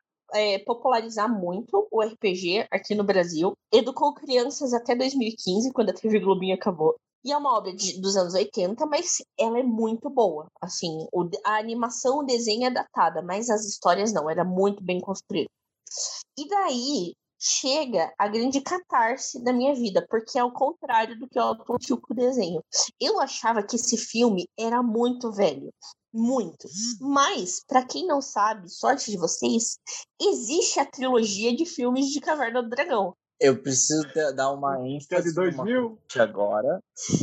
popularizar muito o RPG aqui no Brasil. Educou crianças até 2015, quando a TV Globinho acabou. E é uma obra de- dos anos 80, mas ela é muito boa. Assim, o- a animação, o desenho é datada, mas as histórias não, era muito bem construído. E daí chega a grande catarse da minha vida, porque é ao contrário do que eu aponto com o desenho. Eu achava que esse filme era muito velho. Muito. Mas, pra quem não sabe, sorte de vocês, existe a trilogia de filmes de Caverna do Dragão. Eu preciso da- dar uma Que é ênfase de numa 2000. parte agora,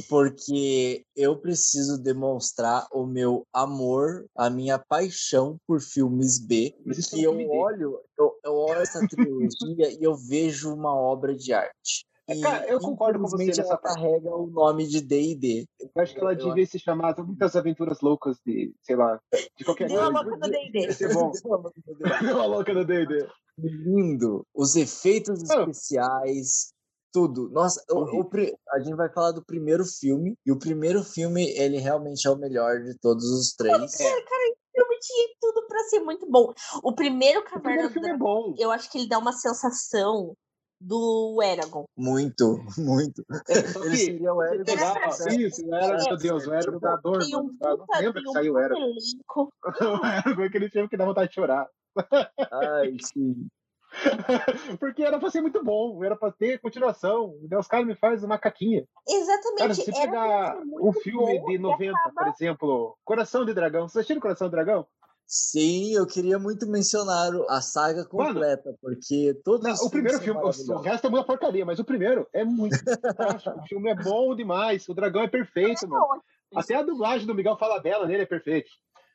porque eu preciso demonstrar o meu amor, a minha paixão por filmes B. Mas isso é eu olho, eu, eu olho essa trilogia e eu vejo uma obra de arte. É, E, cara, eu concordo com você nessa ela carrega o nome de D&D. Eu acho que ela Eu- devia se chamar Muitas Aventuras Loucas de, sei lá, de qualquer Deu a coisa. louca do D&D. Ia ser bom. Deu a louca do D&D. lindo. Os efeitos Ah. especiais, tudo. Nossa, o- o a gente vai falar do primeiro filme. E o primeiro filme, ele realmente é o melhor de todos os três. É. O filme tinha tudo pra ser muito bom. O primeiro O Caverna primeiro do filme é bom. eu acho que ele dá uma sensação do Eragon. Muito, muito. Ele seria o você ó, isso, era, meu Deus, o Érico da dor, Tem um Não lembra que saiu o elenco. O Érico, aquele filme que dá vontade de chorar. Ai, sim. Porque era pra ser muito bom, era pra ter continuação. E Os caras me fazem uma caquinha. Exatamente. Cara, se você pegar um filme bom de e 90, acaba- por exemplo, Coração de Dragão. Vocês assistiram Coração de Dragão? Sim, eu queria muito mencionar o- a saga completa, porque todos Não, os o primeiro filme, o maravilhosos. resto é muita porcaria, mas o primeiro é muito fantástico. O filme é bom demais, o dragão é perfeito, mano. Até a dublagem do Miguel Falabella nele é perfeita.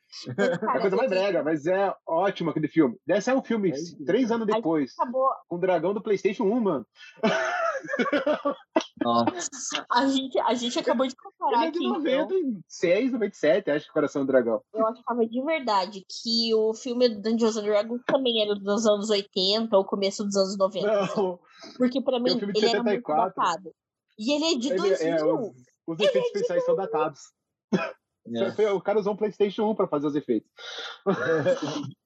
É coisa mais brega, mas é ótimo aquele filme. Deve ser um filme É três anos depois, Acabou. com o dragão do PlayStation 1, mano. Nossa, A gente, a gente acabou de comparar Ele é de aqui. então. 96, 97, acho que Coração do Dragão. Eu achava de verdade que o filme do Dungeons and Dragons também era dos anos 80 ou começo dos anos 90. Não, Porque pra mim o filme de ele era muito 74. datado. E ele é de ele 2000. é, os, os efeitos especiais são datados. É. O cara usou um PlayStation 1 pra fazer os efeitos.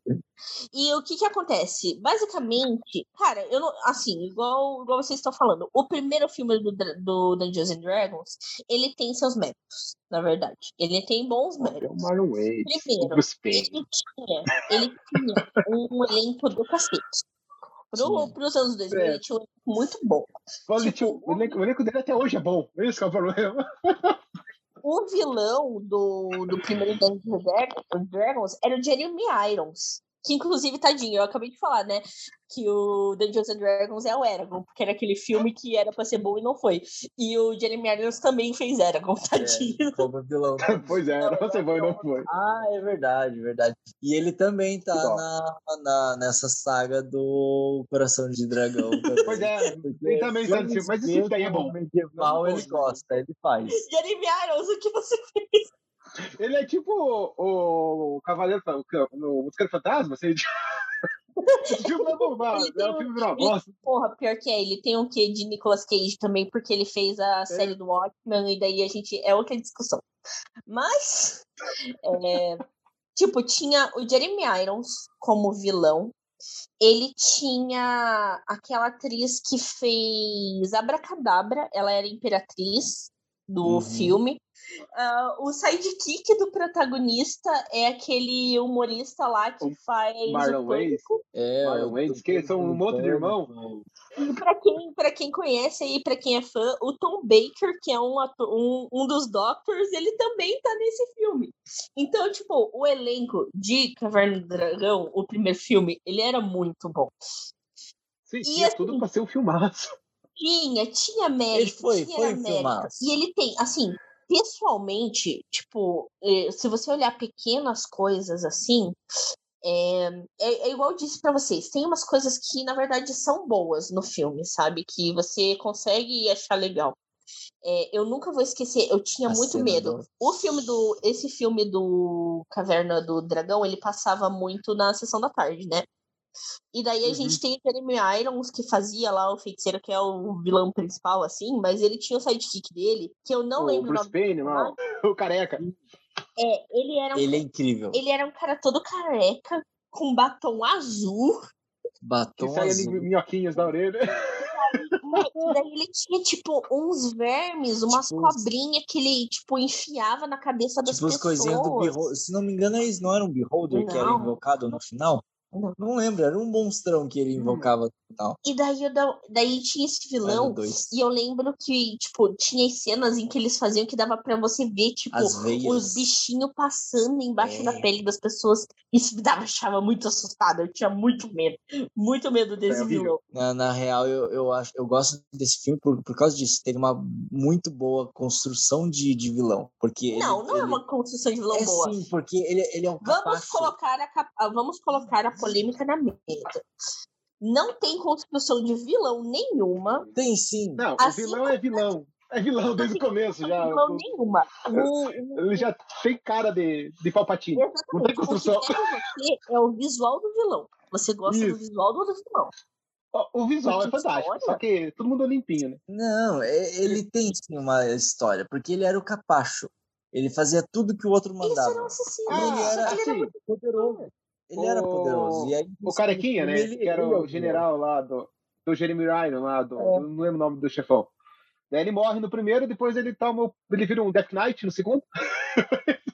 E o que que acontece? Basicamente, cara, eu não, assim, igual, igual vocês estão falando, o primeiro filme do, do Dungeons and Dragons, ele tem seus méritos, na verdade. Ele tem bons É o méritos. Marlon Wade, Primeiro, ele tinha, ele tinha um elenco do cacete. Pro, pros anos 2000, é. ele tinha um elenco muito bom. Tipo, tinha, o, elenco, o elenco dele até hoje é bom. Esse é o problema. O vilão do, do primeiro Dungeons Dragons era o Jeremy Irons que inclusive, tadinho, eu acabei de falar, né? Que o Dungeons and Dragons é o Eragon, porque era aquele filme que era pra ser bom e não foi. E o Jeremy Irons também fez Eragon, é, tadinho. É, como vilão. pois é, era pra ser bom e não foi. Ah, é verdade, verdade. E ele também tá na, na, nessa saga do Coração de Dragão. pois é, ele também está no filme, mas esse daí é bom. Medieval ele gosta, ele faz. Jeremy Irons, o que você fez? Ele é tipo o, o Cavaleiro no Mosqueiro Fantasma, assim. filme é é um filme bosta. Porra, pior que é, ele tem um quê de Nicolas Cage também, porque ele fez a é. série do Watchmen, e daí a gente. É outra discussão. Mas. É, tipo, tinha o Jeremy Irons como vilão. Ele tinha aquela atriz que fez Abracadabra, ela era imperatriz do uhum. filme. Uh, o sidekick do protagonista é aquele humorista lá que o faz. Marlon Wayans. É, Marlon Wayans, que são um monte de irmão. E pra quem, pra quem conhece aí, pra quem é fã, o Tom Baker, que é um, ator, um, um dos Doctors, ele também tá nesse filme. Então, tipo, o elenco de Caverna do Dragão, o primeiro filme, ele era muito bom. Sim, e, tinha assim, tudo pra ser um filmaço. Tinha, tinha mérito. Ele foi, tinha foi mérito. E ele tem, assim, pessoalmente, tipo, eh, se você olhar pequenas coisas assim, é, é, é igual eu disse para vocês, tem umas coisas que na verdade são boas no filme, sabe? Que você consegue achar legal. É, eu nunca vou esquecer, eu tinha A muito medo. Do... O filme do. Esse filme do Caverna do Dragão, ele passava muito na sessão da tarde, né? E daí a uhum. gente tem o Jeremy Irons, que fazia lá o feiticeiro, que é o vilão principal, assim, mas ele tinha o sidekick dele, que eu não o lembro Bruce o nome. Payne, não. o careca. É, ele era um, Ele é incrível. Ele era um cara todo careca, com batom azul. Batom que azul. minhoquinhas da orelha. E daí ele tinha, tipo, uns vermes, umas tipo, cobrinhas que ele, tipo, enfiava na cabeça das tipo pessoas. Tipo, as coisinhas do Beholder. Se não me engano, eles não eram um Beholder não. que era invocado no final? Não. não lembro, era um monstrão que ele hum. invocava hum. tal. E daí, daí tinha esse vilão, e eu lembro que, tipo, tinha cenas em que eles faziam que dava para você ver, tipo, os bichinhos passando embaixo é. da pele das pessoas. Isso me dava, achava muito assustada, eu tinha muito medo, muito medo desse é vilão. Na, na, real, eu, eu, acho, eu gosto desse filme por, por causa disso, tem uma muito boa construção de, de vilão, porque... Não, ele, não é ele... é uma construção de vilão é, boa. Sim, porque ele, ele é um Vamos colocar a, vamos colocar a polêmica na mesa. Não tem construção de vilão nenhuma. Tem sim. Não, assim, o vilão é vilão. É vilão desde o começo já. Não vilão nenhuma. O, Ele já tem cara de, de Palpatine. Não tem construção. O que você é o visual do vilão. Você gosta Isso. do visual do vilão. O visual é fantástico, história? só que todo mundo limpinho, né? Não, é, ele tem sim uma história, porque ele era o capacho. Ele fazia tudo que o outro mandava. Ele era um assassino. Ah, ele era, assim, ele era poderoso. Ele o... era poderoso. E aí, o carequinha, né? Ele, que era o general lá do, do Jeremy Ryan, lá do. É. Não lembro o nome do chefão. Daí ele morre no primeiro, depois ele toma. Ele vira um Death Knight no segundo.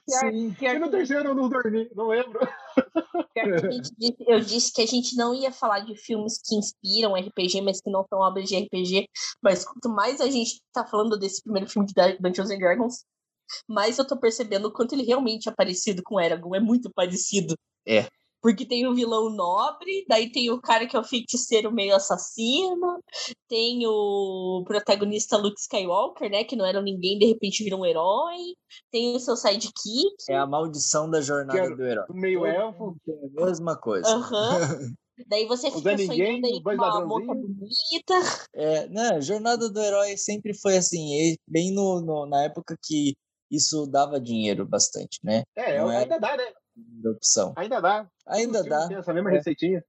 Sim, e no terceiro eu não dormi, não lembro. eu disse que a gente não ia falar de filmes que inspiram RPG, mas que não são obras de RPG. Mas quanto mais a gente tá falando desse primeiro filme de Dungeons and Dragons, mais eu tô percebendo o quanto ele realmente é parecido com Eragon. É muito parecido. É. Porque tem o vilão nobre, daí tem o cara que é o feiticeiro meio assassino, tem o protagonista Luke Skywalker, né? Que não era ninguém, de repente vira um herói. Tem o seu sidekick. É a maldição da jornada é do herói. Meio elfo. É a mesma coisa. Aham. Uhum. Daí você fica ninguém, sonhando aí com uma moça bonita. É, né, jornada do herói sempre foi assim, bem no, no, na época que isso dava dinheiro bastante, né? É, Não ainda dá, né? Opção. Ainda dá. Ainda dá. Tem essa mesma é. receitinha.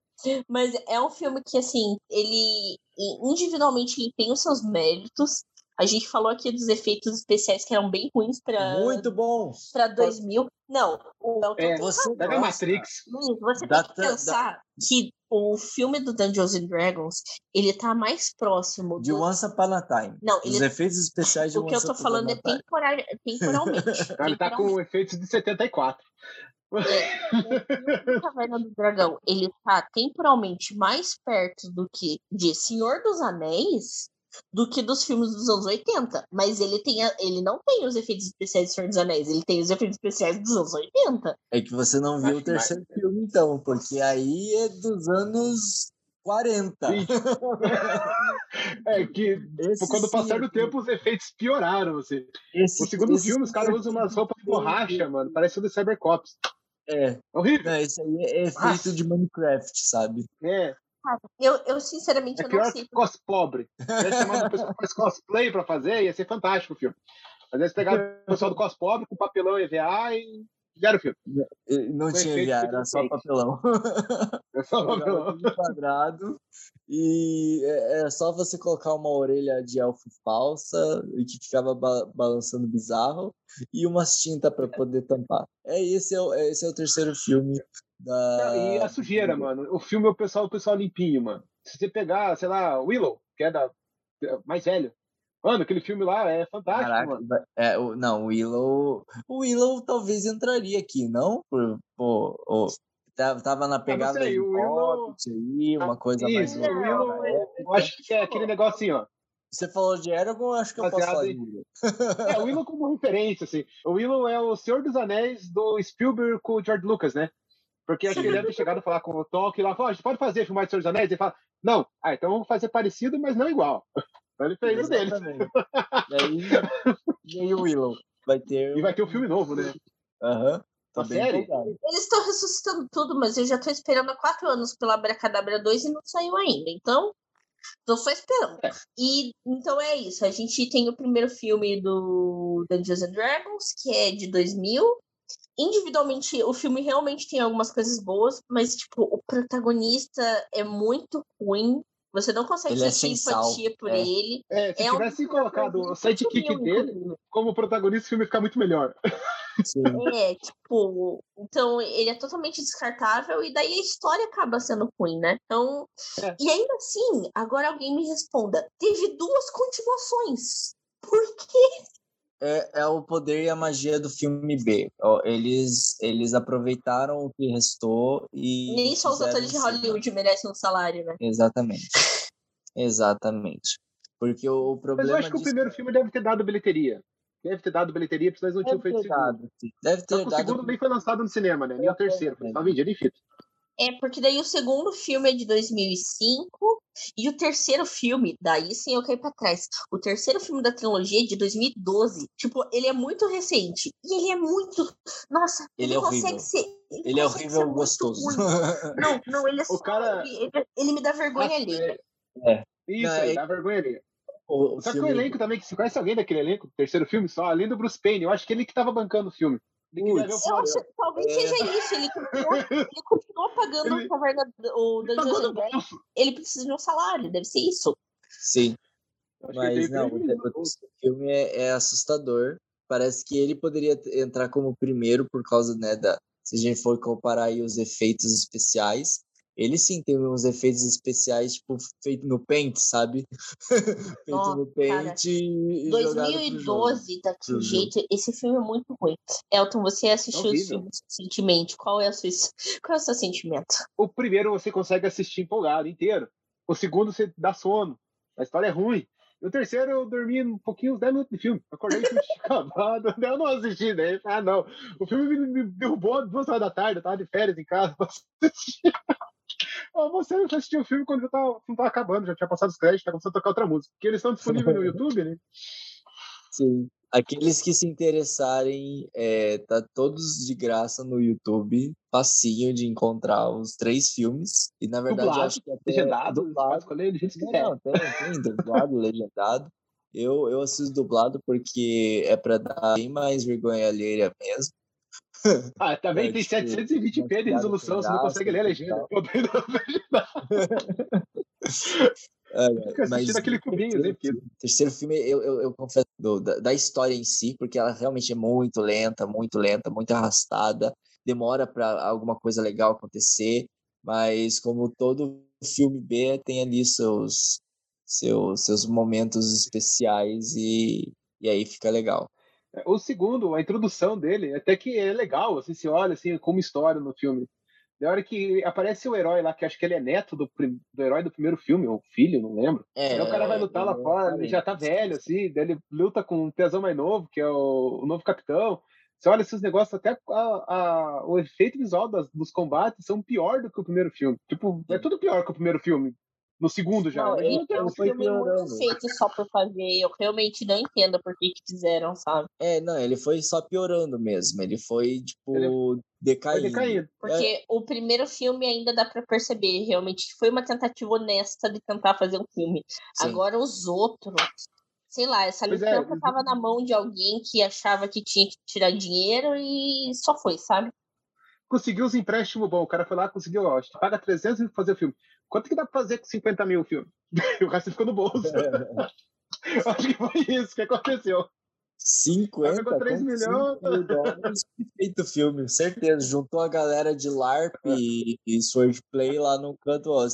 Mas é um filme que, assim, ele individualmente ele tem os seus méritos. A gente falou aqui dos efeitos especiais que eram bem ruins para Muito bons. Para 2000. Não, o Elton é, você da Matrix. Você tem que pensar da... que o filme do Dungeons and Dragons, ele tá mais próximo de Once Upon a Time. Não, ele... Os efeitos especiais de O que eu tô falando é temporar... temporalmente. ele tá com efeitos de 74. É, o Caverna do Dragão, ele tá temporalmente mais perto do que de Senhor dos Anéis do que dos filmes dos anos 80. Mas ele, tem a, ele não tem os efeitos especiais de Senhor dos Anéis, ele tem os efeitos especiais dos anos 80. É que você não viu Acho o terceiro mais... filme, então, porque aí é dos anos 40. é que esse quando passar do tempo os efeitos pioraram. Assim. Esse, o segundo filme, os caras usam umas roupas de borracha, mano, parece o do Cybercops. É. Horrível. Não, esse aí é efeito de Minecraft, sabe? É. Eu, eu sinceramente é eu pior não sei. Que cos pobre. Ia chamar uma pessoa que faz cosplay pra fazer, ia ser fantástico o filme. Às vezes pegar o pessoal do cos pobre com papelão EVA e fizeram o filme. Não Foi tinha EVA, era só papelão. É só papelão. quadrado. E é, é só você colocar uma orelha de elfo falsa e que ficava ba balançando bizarro e umas tintas para poder tampar. É esse é, o, esse é o terceiro filme da... E a sujeira, mano. O filme é o pessoal, o pessoal limpinho, mano. Se você pegar, sei lá, Willow, que é da mais velho. Mano, aquele filme lá é fantástico, Caraca, mano. É, o, não, o Willow. O Willow talvez entraria aqui, não? Por, por, por tava na pegada sei, o Willow... aí, uma coisa Isso, mais. O Willow, eu acho que é aquele negócio assim, ó. Você falou de Aragorn, acho que eu posso falar de Willow. É, o Willow como referência, assim. O Willow é o Senhor dos Anéis do Spielberg com o George Lucas, né? Porque acho que ele deve ter chegado a falar com o Tolkien lá, falou, a gente pode fazer filmar de Senhor dos Anéis? Ele fala, não, ah, então vamos fazer parecido, mas não igual. Então ele fez o dele. E aí, o Willow vai ter... E vai ter um filme novo, né? Aham. Uhum. Tá série? Eles estão ressuscitando tudo, mas eu já tô esperando há quatro anos pela Abracadabra 2 e não saiu ainda. Então, tô só esperando. É. E então é isso. A gente tem o primeiro filme do Dungeons and Dragons, que é de 2000 individualmente o filme realmente tem algumas coisas boas, mas tipo, o protagonista é muito ruim. Você não consegue ele é sentir é empatia por é. ele. É, se é tivesse um colocado o sidekick dele como protagonista, o filme ia ficar muito melhor. Sim. É, tipo, então ele é totalmente descartável e daí a história acaba sendo ruim, né? Então, é. e ainda assim, agora alguém me responda, teve duas continuações. Por quê? É, é o poder e a magia do filme B. Eles, eles aproveitaram o que restou e. Nem só os atores de Hollywood merecem um salário, né? Exatamente. Exatamente. Porque o problema. Mas eu acho que disso... o primeiro filme deve ter dado bilheteria. Deve ter dado bilheteria, porque eles não tinham feito dado, Deve ter dado. O segundo nem foi lançado no cinema, né? Nem o terceiro. Foi só vendido em fita. É, porque daí o segundo filme é de 2005 e o terceiro filme, daí sim eu caí pra trás. O terceiro filme da trilogia é de 2012. Tipo, ele é muito recente. E ele é muito. Nossa, ele, ele é consegue ser. Ele, ele é horrível gostoso. não, não, ele é o só. Cara... Ele, ele, me dá vergonha ali. É. Isso, não, é... dá vergonha ali. O, Só que o elenco também, que você conhece alguém daquele elenco, terceiro filme, só, além do Bruce Payne, eu acho que ele que tava bancando o filme. Eu acho, talvez é... seja isso. Ele continuou, ele continuou pagando ele, o caverna, o Dungeons Dragons. Ele precisa de um salário, deve ser isso. Sim. Mas não, o filme é, é, assustador. Parece que ele poderia entrar como primeiro por causa, né, da. Se a gente for comparar aí os efeitos especiais, ele sim tem uns efeitos especiais, tipo, feito no Paint, sabe? feito Nossa, no Paint e 2012, daquele jeito. Esse filme é muito ruim. Elton, você assistiu os filmes recentemente. Qual é, a sua, qual é o seu sentimento? O primeiro você consegue assistir empolgado, inteiro. O segundo você dá sono. A história é ruim. E o terceiro eu dormi um pouquinho, uns 10 minutos de filme. Acordei com acabado. Eu não assisti, né? Ah, não. O filme me, derrubou duas horas da tarde. Eu tava de férias em casa pra assistir. Você assistiu o filme quando já tava, não tava acabando, já tinha passado os créditos, tá começando a tocar outra música. Que eles estão disponíveis no YouTube, né? Sim. Aqueles que se interessarem, é, tá todos de graça no YouTube, facinho de encontrar os três filmes. E na verdade dublado, acho que até legendado, dublado. escolher do jeito que quiser. Não, tem, tem dublado, legendado. Eu, eu assisto dublado porque é para dar bem mais vergonha alheia mesmo. Ah, também é, tem tipo, 720p de resolução, você não consegue ler a legenda. Eu Fica assistindo aquele cubinho, né? terceiro filme, eu, eu, eu confesso, do, da, da, história em si, porque ela realmente é muito lenta, muito lenta, muito arrastada, demora para alguma coisa legal acontecer, mas como todo filme B tem ali seus, seus, seus momentos especiais e, e aí fica legal. O segundo, a introdução dele, até que é legal, assim, se olha assim, como história no filme. Da hora que aparece o herói lá, que acho que ele é neto do, do herói do primeiro filme, ou filho, não lembro. É, aí o cara vai lutar lá fora, ele já tá velho, assim, daí ele luta com um tesão mais novo, que é o, o novo capitão. Você olha esses negócios, até a, a, o efeito visual das, dos combates são pior do que o primeiro filme. Tipo, é tudo pior que o primeiro filme. No segundo já. Não, ele é um filme muito feito só por fazer. Eu realmente não entendo por que, que fizeram, sabe? É, não, ele foi só piorando mesmo. Ele foi, tipo, ele decaindo. Foi decaindo. Porque é. o primeiro filme ainda dá para perceber, realmente, que foi uma tentativa honesta de tentar fazer um filme. Sim. Agora os outros. Sei lá, essa licença é. tava na mão de alguém que achava que tinha que tirar dinheiro e só foi, sabe? conseguiu os empréstimos bons. O cara foi lá, conseguiu, ó, paga 300 e fazer o filme. Quanto que dá pra fazer com 50 mil o filme? o resto ficou no bolso. É. Acho que foi isso que aconteceu. 50 pagou 3 milhões. dólares feito o filme, certeza. Juntou a galera de LARP é. e, e Swordplay lá no canto. Ó,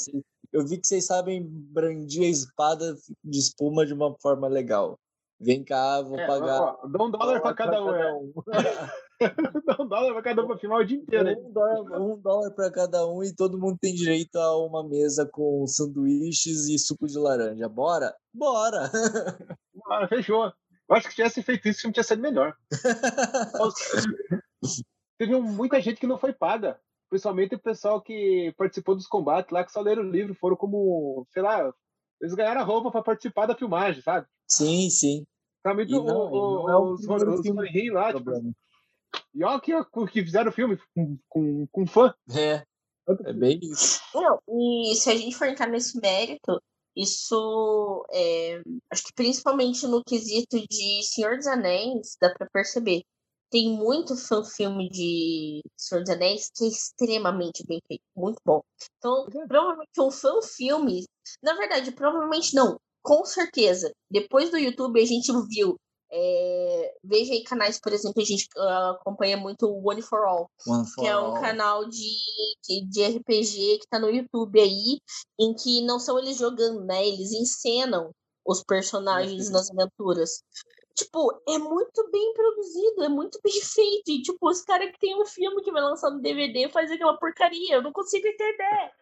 eu vi que vocês sabem brandir a espada de espuma de uma forma legal. Vem cá, vou é, pagar. Ó, dá um dólar para cada, cada, um. Um. dá um dólar para cada um para filmar o dia inteiro. Um dólar, um dólar para cada um e todo mundo tem direito a uma mesa com sanduíches e suco de laranja. Bora? Bora! Bora, fechou. Eu acho que se tivesse feito isso, o filme tinha sido melhor. Teve muita gente que não foi paga. Principalmente o pessoal que participou dos combates lá, que só leram o livro, foram como, sei lá, eles ganharam a roupa para participar da filmagem, sabe? Sim, sim. Principalmente o, não, o, é o, os, os filme lá, tipo, e olha que, que fizeram o filme com, com, com fã. É. É bem isso. Não, e se a gente for entrar nesse mérito, isso é, acho que principalmente no quesito de Senhor dos Anéis, dá para perceber. Tem muito fã-filme de Senhor dos Anéis que é extremamente bem feito, muito bom. Então, é. provavelmente um fã-filme, na verdade, provavelmente não, com certeza. Depois do YouTube a gente viu é, veja aí canais, por exemplo, a gente uh, acompanha muito o One for All, One for que é um all. canal de, de, de, RPG que tá no YouTube aí, em que não são eles jogando, né? Eles encenam os personagens nas aventuras. Tipo, é muito bem produzido, é muito bem feito. E, tipo, os caras que tem um filme que vai lançar no DVD faz aquela porcaria. Eu não consigo entender.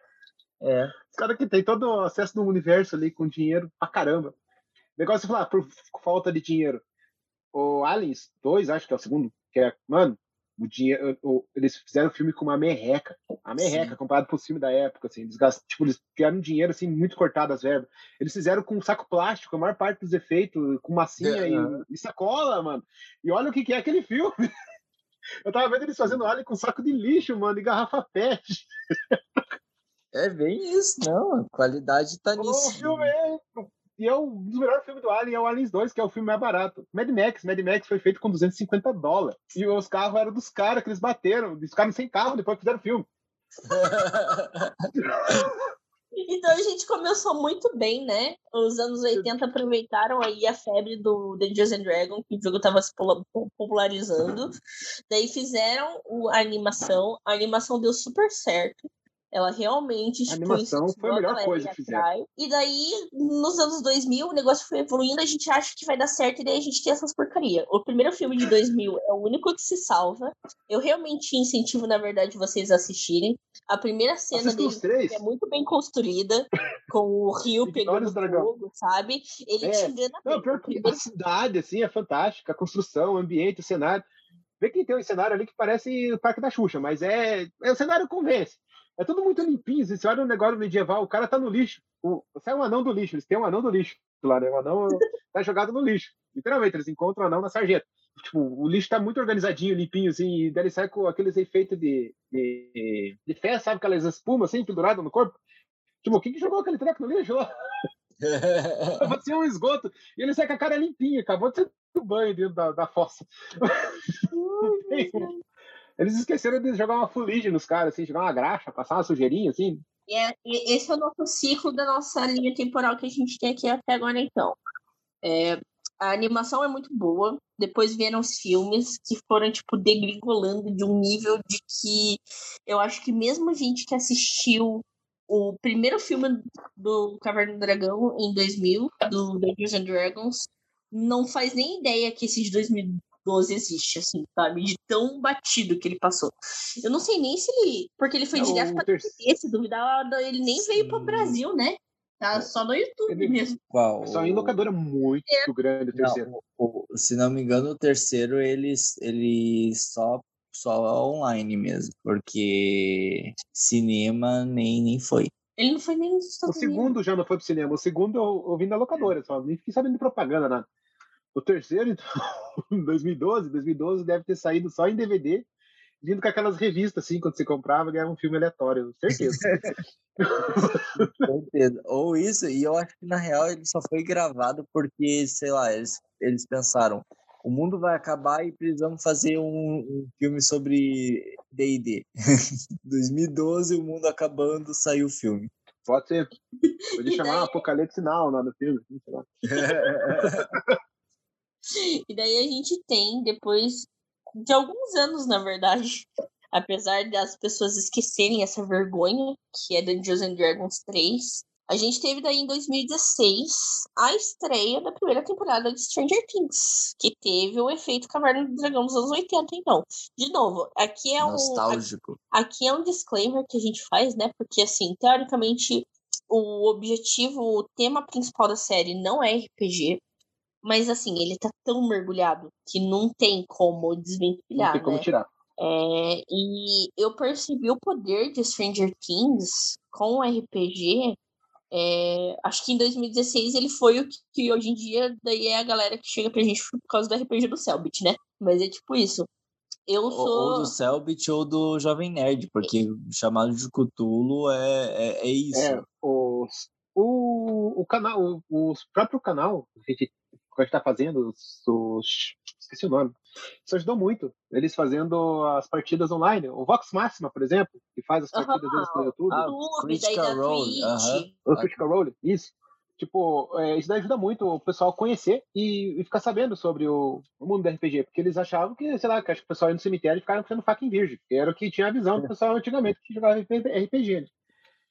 É. Os caras que tem todo o acesso do universo ali com dinheiro pra caramba. O negócio é falar, por falta de dinheiro o Aliens 2, acho que é o segundo, que é, mano, o dinheiro, o, eles fizeram o filme com uma merreca, a merreca, Sim. comparado com o filme da época, assim, eles gastam, tipo, eles criaram dinheiro, assim, muito cortado as verbas. Eles fizeram com um saco plástico, a maior parte dos efeitos, com massinha é, e, e, sacola, mano. E olha o que, que é aquele filme. Eu tava vendo eles fazendo alien com saco de lixo, mano, e garrafa pet. É bem isso, não. A qualidade tá nisso. O filme é e é um dos melhores filmes do Alien, é o Aliens 2, que é o filme mais barato. Mad Max, Mad Max foi feito com 250 dólares. E os carros eram dos caras que eles bateram. Eles ficaram sem carro depois que fizeram o filme. Então a gente começou muito bem, né? Os anos 80 aproveitaram aí a febre do Dungeons and Dragons, que o jogo estava se popularizando. Daí fizeram a animação, a animação deu super certo. Ela realmente a animação foi a melhor coisa que fizeram. E daí, nos anos 2000, o negócio foi evoluindo, a gente acha que vai dar certo e daí a gente tem essas porcaria. O primeiro filme de 2000 é o único que se salva. Eu realmente incentivo, na verdade, vocês a assistirem. A primeira cena dele é muito bem construída, com o rio pegando fogo, sabe? Ele é. te engana Não, pior que a cidade, assim, é fantástica. A construção, o ambiente, o cenário. Vê que tem um cenário ali que parece o Parque da Xuxa, mas é, é o cenário convence. É tudo muito limpinho. Você olha um negócio medieval, o cara tá no lixo. O, sai um anão do lixo. Eles têm um anão do lixo lá, né? O anão tá jogado no lixo. Literalmente, eles encontram o anão na sarjeta. Tipo, o lixo tá muito organizadinho, limpinho, assim, e daí ele sai com aqueles efeitos de, de, de fé, sabe? Aquelas espumas, assim, penduradas no corpo. Tipo, quem que jogou aquele treco no lixo? Acabou ser um esgoto. E ele sai com a cara limpinha, acabou de ser do banho dentro da, da fossa. Eles esqueceram de jogar uma fuligem nos caras, assim, jogar uma graxa, passar uma sujeirinha, assim. É, esse é o nosso ciclo da nossa linha temporal que a gente tem aqui até agora, então. É, a animação é muito boa. Depois vieram os filmes que foram, tipo, degringolando de um nível de que eu acho que mesmo a gente que assistiu o primeiro filme do Caverna do Dragão em 2000, do Dungeons and Dragons, não faz nem ideia que esse de 2000, 12 existe, assim, sabe? De tão batido que ele passou. Eu não sei nem se ele. Porque ele foi Não, direto pra TV, se duvidar, ele nem veio pro Sim. Brasil, né? Tá só no YouTube Ele- mesmo. Qual? Só em locadora muito grande o Não, terceiro. o- o- se não me engano, o terceiro ele, ele só, só online mesmo, porque cinema nem, nem foi. Ele não foi nem nos O Estados segundo já não foi pro cinema. O segundo eu, eu vi na locadora, só. Nem fiquei sabendo de propaganda, nada. O terceiro, então, em 2012, 2012 deve ter saído só em DVD, vindo com aquelas revistas, assim, quando você comprava, ganhava um filme aleatório, certeza. certeza. Ou isso, e eu acho que na real ele só foi gravado porque, sei lá, eles, eles pensaram, o mundo vai acabar e precisamos fazer um, um filme sobre D&D. 2012, o mundo acabando, saiu o filme. Pode ser. Podia chamar Apocalipse Now lá no filme. sei lá. E daí a gente tem, depois de alguns anos, na verdade, apesar das pessoas esquecerem essa vergonha, que é Dungeons and Dragons 3, a gente teve daí em 2016 a estreia da primeira temporada de Stranger Things, que teve o efeito Caverna do Dragão dos anos 80, então. De novo, aqui é um. Nostálgico. Aqui é um disclaimer que a gente faz, né? Porque, assim, teoricamente, o objetivo, o tema principal da série não é RPG. Mas, assim, ele tá tão mergulhado que não tem como Não desvencilhar, tem como né? tirar. É, e eu percebi o poder de Stranger Things com o RPG. é, acho que em 2016 ele foi o que, que hoje em dia daí é a galera que chega pra gente por causa do RPG do Selbit, né? Mas é tipo isso. Eu Ou, sou. ou do Selbit ou do Jovem Nerd, porque chamado de Cthulhu é, é, é isso. É, os, o, o canal, o, o próprio canal a gente tá fazendo, os, os- esqueci o nome, isso ajudou muito. Eles fazendo as partidas online. O Vox Máxima, por exemplo, que faz as partidas deles pelo YouTube. Ah, daí Critical Role, aham. O Critical Role, isso. Tipo, é, isso daí ajuda muito o pessoal conhecer e, e ficar sabendo sobre o, o mundo do RPG, porque eles achavam que, sei lá, que acho que o pessoal ia no cemitério e ficava sendo fucking virgem, que era o que tinha a visão do pessoal antigamente que jogava RPG. né?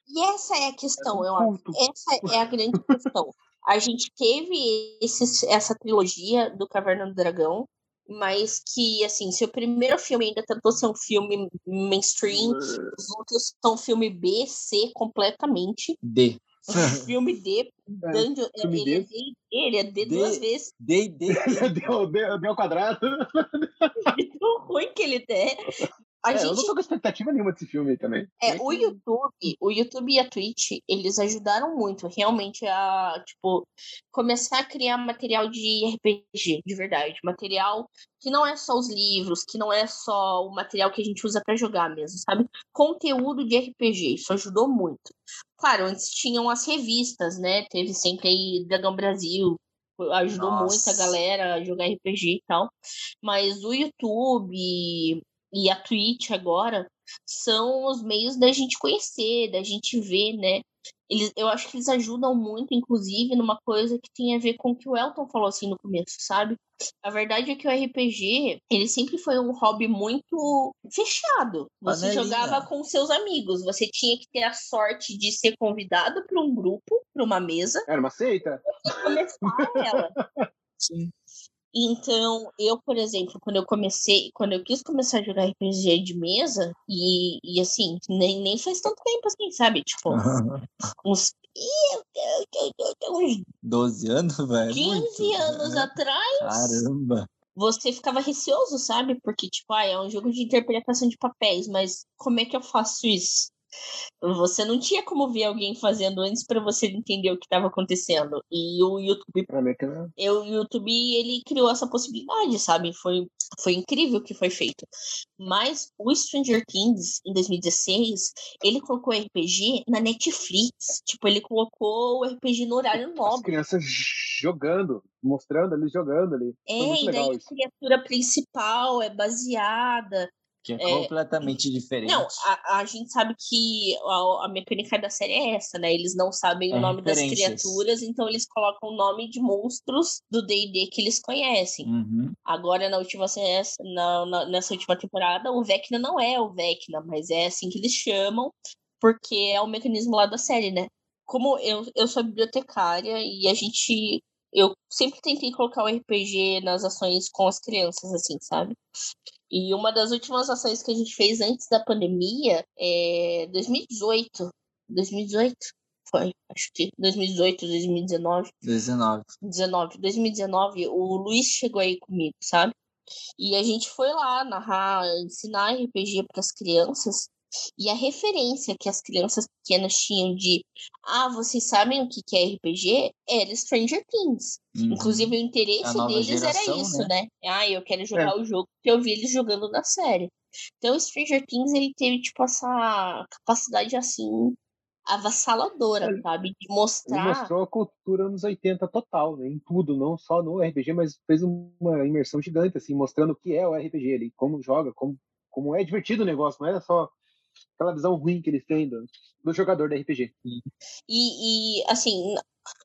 E essa é a questão, um eu acho. Essa é a grande questão. A gente teve esses, essa trilogia do Caverna do Dragão, mas que, assim, se o primeiro filme ainda tentou ser um filme mainstream, os outros são filme B, C completamente. D. filme D, Dungeon, filme ele, D. É D, ele é D D. duas vezes. D, D. deu, deu, deu ao quadrado. Tão ruim que ele é. A É, eu gente não tô com expectativa nenhuma desse filme aí também. É, o YouTube, o YouTube e a Twitch, eles ajudaram muito, realmente, a, tipo, começar a criar material de RPG, de verdade. Material que não é só os livros, que não é só o material que a gente usa pra jogar mesmo, sabe? Conteúdo de RPG, isso ajudou muito. Claro, antes tinham as revistas, né? Teve sempre aí Dragão Brasil, ajudou muito a Nossa. galera a jogar RPG e tal. Mas o YouTube e a Twitch agora são os meios da gente conhecer, da gente ver, né? Eles, eu acho que eles ajudam muito, inclusive, numa coisa que tem a ver com o que o Elton falou assim no começo, sabe? A verdade é que o RPG, ele sempre foi um hobby muito fechado. Você Panelinha. jogava com seus amigos, você tinha que ter a sorte de ser convidado para um grupo, para uma mesa, Era uma seita? e começar ela. Sim. Então, eu, por exemplo, quando eu comecei, quando eu quis começar a jogar RPG de mesa, e, e assim, nem, nem faz tanto tempo assim, sabe? Tipo, uns, uns 12 anos, velho. 15 muito, anos né? atrás, Caramba. você ficava receoso, sabe? Porque, tipo, ah, é um jogo de interpretação de papéis, mas como é que eu faço isso? Você não tinha como ver alguém fazendo antes para você entender o que estava acontecendo. E o YouTube eu, o YouTube ele criou essa possibilidade, sabe? Foi, foi incrível o que foi feito. Mas o Stranger Things, em 2016, ele colocou RPG na Netflix. Tipo, ele colocou o RPG no horário As nobre. crianças jogando, mostrando ali, jogando ali. É, e daí a criatura principal é baseada. Que é, É, completamente diferente. Não, a, a gente sabe que a, a mecânica da série é essa, né? Eles não sabem É o nome das criaturas, então eles colocam o nome de monstros do D&D que eles conhecem. Uhum. Agora, na última, na, na- nessa última temporada, o Vecna não é o Vecna, mas é assim que eles chamam, porque é o mecanismo lá da série, né? Como eu, eu sou bibliotecária e a gente eu sempre tentei colocar o RPG nas ações com as crianças, assim, sabe? E uma das últimas ações que a gente fez antes da pandemia é 2018. 2018? Foi, acho que 2018, 2019. 19. 19. 2019, o Luiz chegou aí comigo, sabe? E a gente foi lá narrar, ensinar RPG para as crianças. E a referência que as crianças pequenas tinham de ah, vocês sabem o que é RPG? Era Stranger Things. Uhum. Inclusive, o interesse deles geração, era isso, né? né? Ah, eu quero jogar é. o jogo porque eu vi eles jogando na série. Então, o Stranger Things, ele teve, tipo, essa capacidade, assim, avassaladora, ele, sabe? De mostrar. Ele mostrou a cultura nos 80 total, né? Em tudo, não só no RPG, mas fez uma imersão gigante, assim, mostrando o que é o RPG ali, como joga, como, como é divertido o negócio, não é só aquela visão ruim que eles têm do, do jogador da RPG. E, e, assim,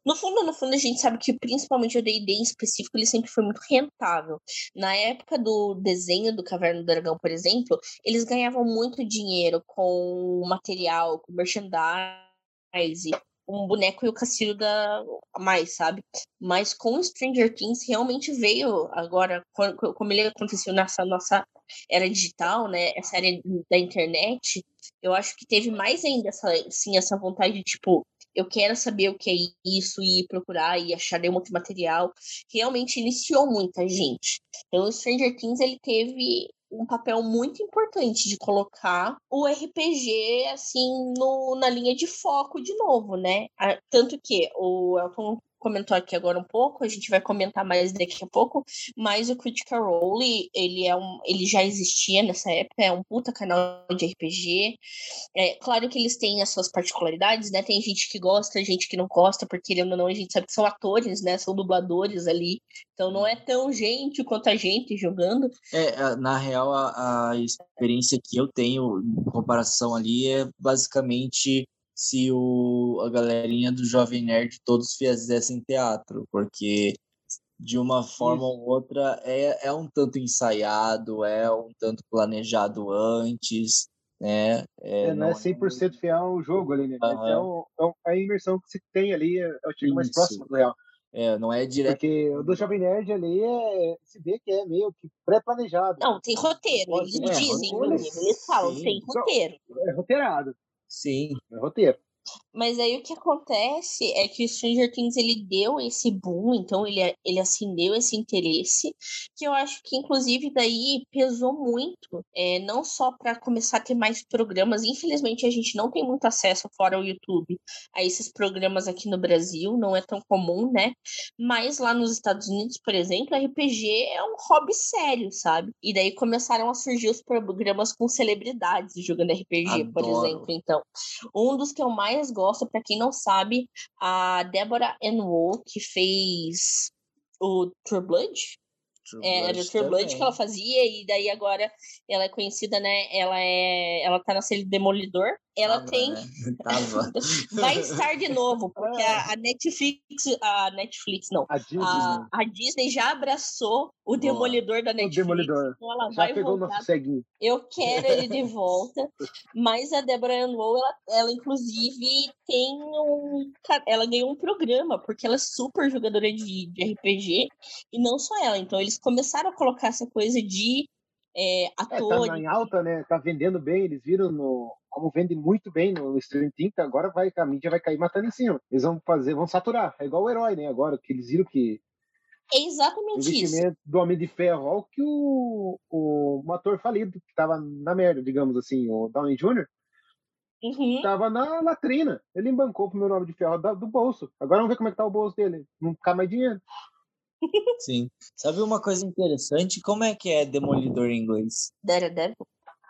no fundo, no fundo, a gente sabe que principalmente o D&D em específico, ele sempre foi muito rentável. Na época do desenho do Caverna do Dragão, por exemplo, eles ganhavam muito dinheiro com material, com merchandise, um boneco e o Cacilho da mais, sabe? Mas com Stranger Things realmente veio agora, como ele aconteceu nessa nossa era digital, né? Essa era da internet, eu acho que teve mais ainda essa, sim, essa vontade de, tipo, eu quero saber o que é isso e procurar e achar um outro material. Realmente iniciou muita gente. Então, o Stranger Things, ele teve um papel muito importante de colocar o RPG assim no, na linha de foco de novo, né? Tanto que o Elton comentou aqui agora um pouco, a gente vai comentar mais daqui a pouco, mas o Critical Role, ele é um, ele já existia nessa época, é um puta canal de RPG. É, claro que eles têm as suas particularidades, né? Tem gente que gosta, gente que não gosta, porque querendo ou não, a gente sabe que são atores, né? São dubladores ali. Então não é tão gente quanto a gente jogando. É, na real, a, a experiência que eu tenho em comparação ali é basicamente se o, a galerinha do Jovem Nerd todos fizessem teatro, porque de uma forma Isso. ou outra é, é um tanto ensaiado, é um tanto planejado antes, né? É, é não, é 100% é fiel ao jogo ali, né? Uhum. É, é, a imersão que se tem ali, é, é o tipo mais próximo do real. É, não é direto. Porque o do Jovem Nerd ali é, se vê que é meio que pré-planejado. Não, tem roteiro. Eles é, dizem, eles falam, Sim. tem roteiro. É roteirado. Sim. É roteiro. Mas aí o que acontece é que o Stranger Things ele deu esse boom, então ele, ele acendeu esse interesse, que eu acho que inclusive daí pesou muito, é, não só para começar a ter mais programas, infelizmente a gente não tem muito acesso fora o YouTube a esses programas aqui no Brasil, não é tão comum, né? Mas lá nos Estados Unidos, por exemplo, RPG é um hobby sério, sabe? E daí começaram a surgir os programas com celebridades jogando RPG, Adoro. por exemplo. Então, um dos que eu mais mais gosto, para quem não sabe, a Deborah Wool, que fez o True Blood. True é, era o True Blood que ela fazia, e daí agora ela é conhecida, né? Ela é. Ela tá na série Demolidor. Ela Tava, tem. Né? Vai estar de novo, porque a, a, Netflix. A Netflix, não. A Disney, a, a Disney já abraçou o Demolidor da Netflix. O Demolidor. Então ela já vai pegou voltar. o nosso ceguinho. Eu quero ele de volta. mas a Deborah Ann Woll, ela, ela inclusive tem um. Ela ganhou um programa, porque ela é super jogadora de, de RPG. E não só ela. Então eles começaram a colocar essa coisa de é, atores. É, tá em alta, né? Tá vendendo bem, eles viram no, como vende muito bem no Stream Think, agora vai, a mídia vai cair matando em cima. Eles vão fazer, vão saturar. É igual o herói, né? Agora que eles viram que é exatamente o investimento isso. do Homem de Ferro, olha que o, o um ator falido, que estava na merda, digamos assim, o Downey Jr., uhum. tava na latrina. Ele embancou pro meu nome de ferro do bolso. Agora vamos ver como é que tá o bolso dele. Não ficar mais dinheiro. Sim. Sabe uma coisa interessante? Como é que é Demolidor em inglês? Daredevil.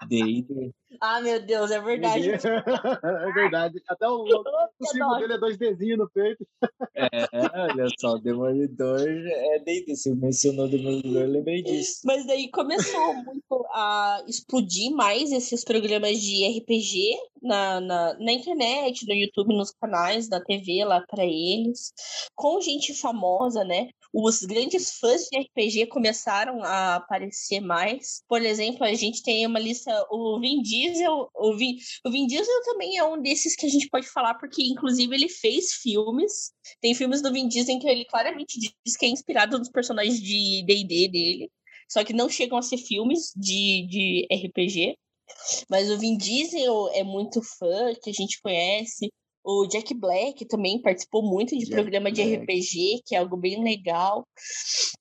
D&D. Ah, meu Deus, é verdade. é verdade. Até o, o símbolo dele é dois desenhos no peito. É, olha só, o Demolidor é D&D. Você mencionou o Demolidor, eu lembrei disso. Mas daí começou muito a explodir mais esses programas de RPG na, na, na internet, no YouTube, nos canais da TV lá para eles, com gente famosa, né? Os grandes fãs de RPG começaram a aparecer mais. Por exemplo, a gente tem uma lista, o Vin Diesel, o Vin, o Vin Diesel também é um desses que a gente pode falar, porque inclusive ele fez filmes. Tem filmes do Vin Diesel em que ele claramente diz que é inspirado nos personagens de D&D dele, só que não chegam a ser filmes de, de RPG. Mas o Vin Diesel é muito fã, que a gente conhece. O Jack Black também participou muito de Jack programa Black. de RPG, que é algo bem legal.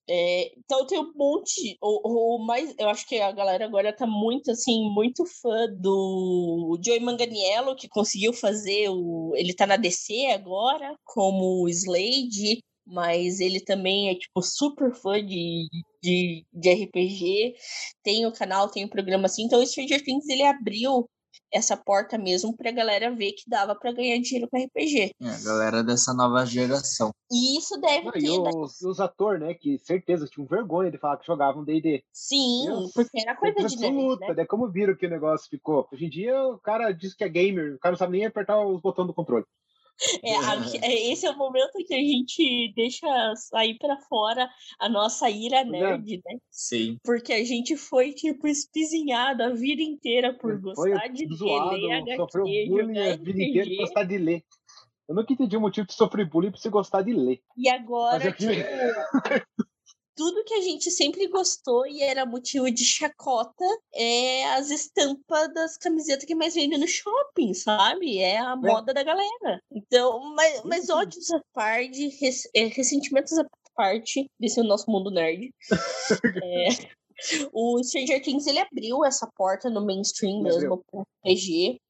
É, então tem um monte. O, o mais, eu acho que a galera agora tá muito assim, muito fã do Joey Manganiello, que conseguiu fazer o. Ele tá na DC agora, como Slade mas ele também é, tipo, super fã de, de, de RPG, tem o canal, tem o programa assim, então o Stranger Things, ele abriu essa porta mesmo pra galera ver que dava para ganhar dinheiro com RPG. É, a galera dessa nova geração. E isso deve Não, ter. E né? os, os atores, né, que certeza tinham vergonha de falar que jogavam D&D. Sim, Deus, porque era coisa de absoluta, né? né? Como viram que o negócio ficou. Hoje em dia o cara diz que é gamer, o cara não sabe nem apertar os botões do controle. É, é, esse é o momento que a gente deixa sair para fora a nossa ira nerd, né? Sim. Porque a gente foi, tipo, espizinhado a vida inteira por gostar de zoado, ler HQ, sofreu bullying a vida inteira por gostar de ler. Eu nunca entendi o motivo de sofrer bullying por você gostar de ler. E agora, tipo, tudo que a gente sempre gostou e era motivo de chacota é as estampas das camisetas que mais vendem no shopping, sabe? É a é. moda da galera. Então, mas, mas ódios à parte, é, ressentimentos à parte desse nosso mundo nerd. é, o Stranger Things ele abriu essa porta no mainstream mesmo pro RPG.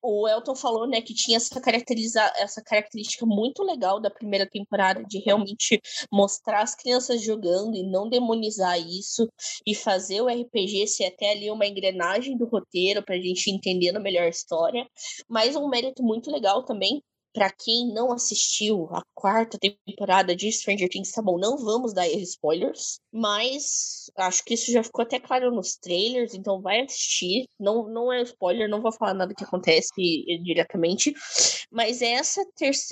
O Elton falou, né, que tinha essa, caracteriza essa característica muito legal da primeira temporada de realmente mostrar as crianças jogando e não demonizar isso e fazer o RPG ser até ali uma engrenagem do roteiro para a gente entendendo melhor a história. Mas um mérito muito legal também para quem não assistiu a quarta temporada de Stranger Things, tá bom, não vamos dar spoilers, mas acho que isso já ficou até claro nos trailers, então vai assistir. Não, não é spoiler, não vou falar nada que acontece diretamente, mas essa,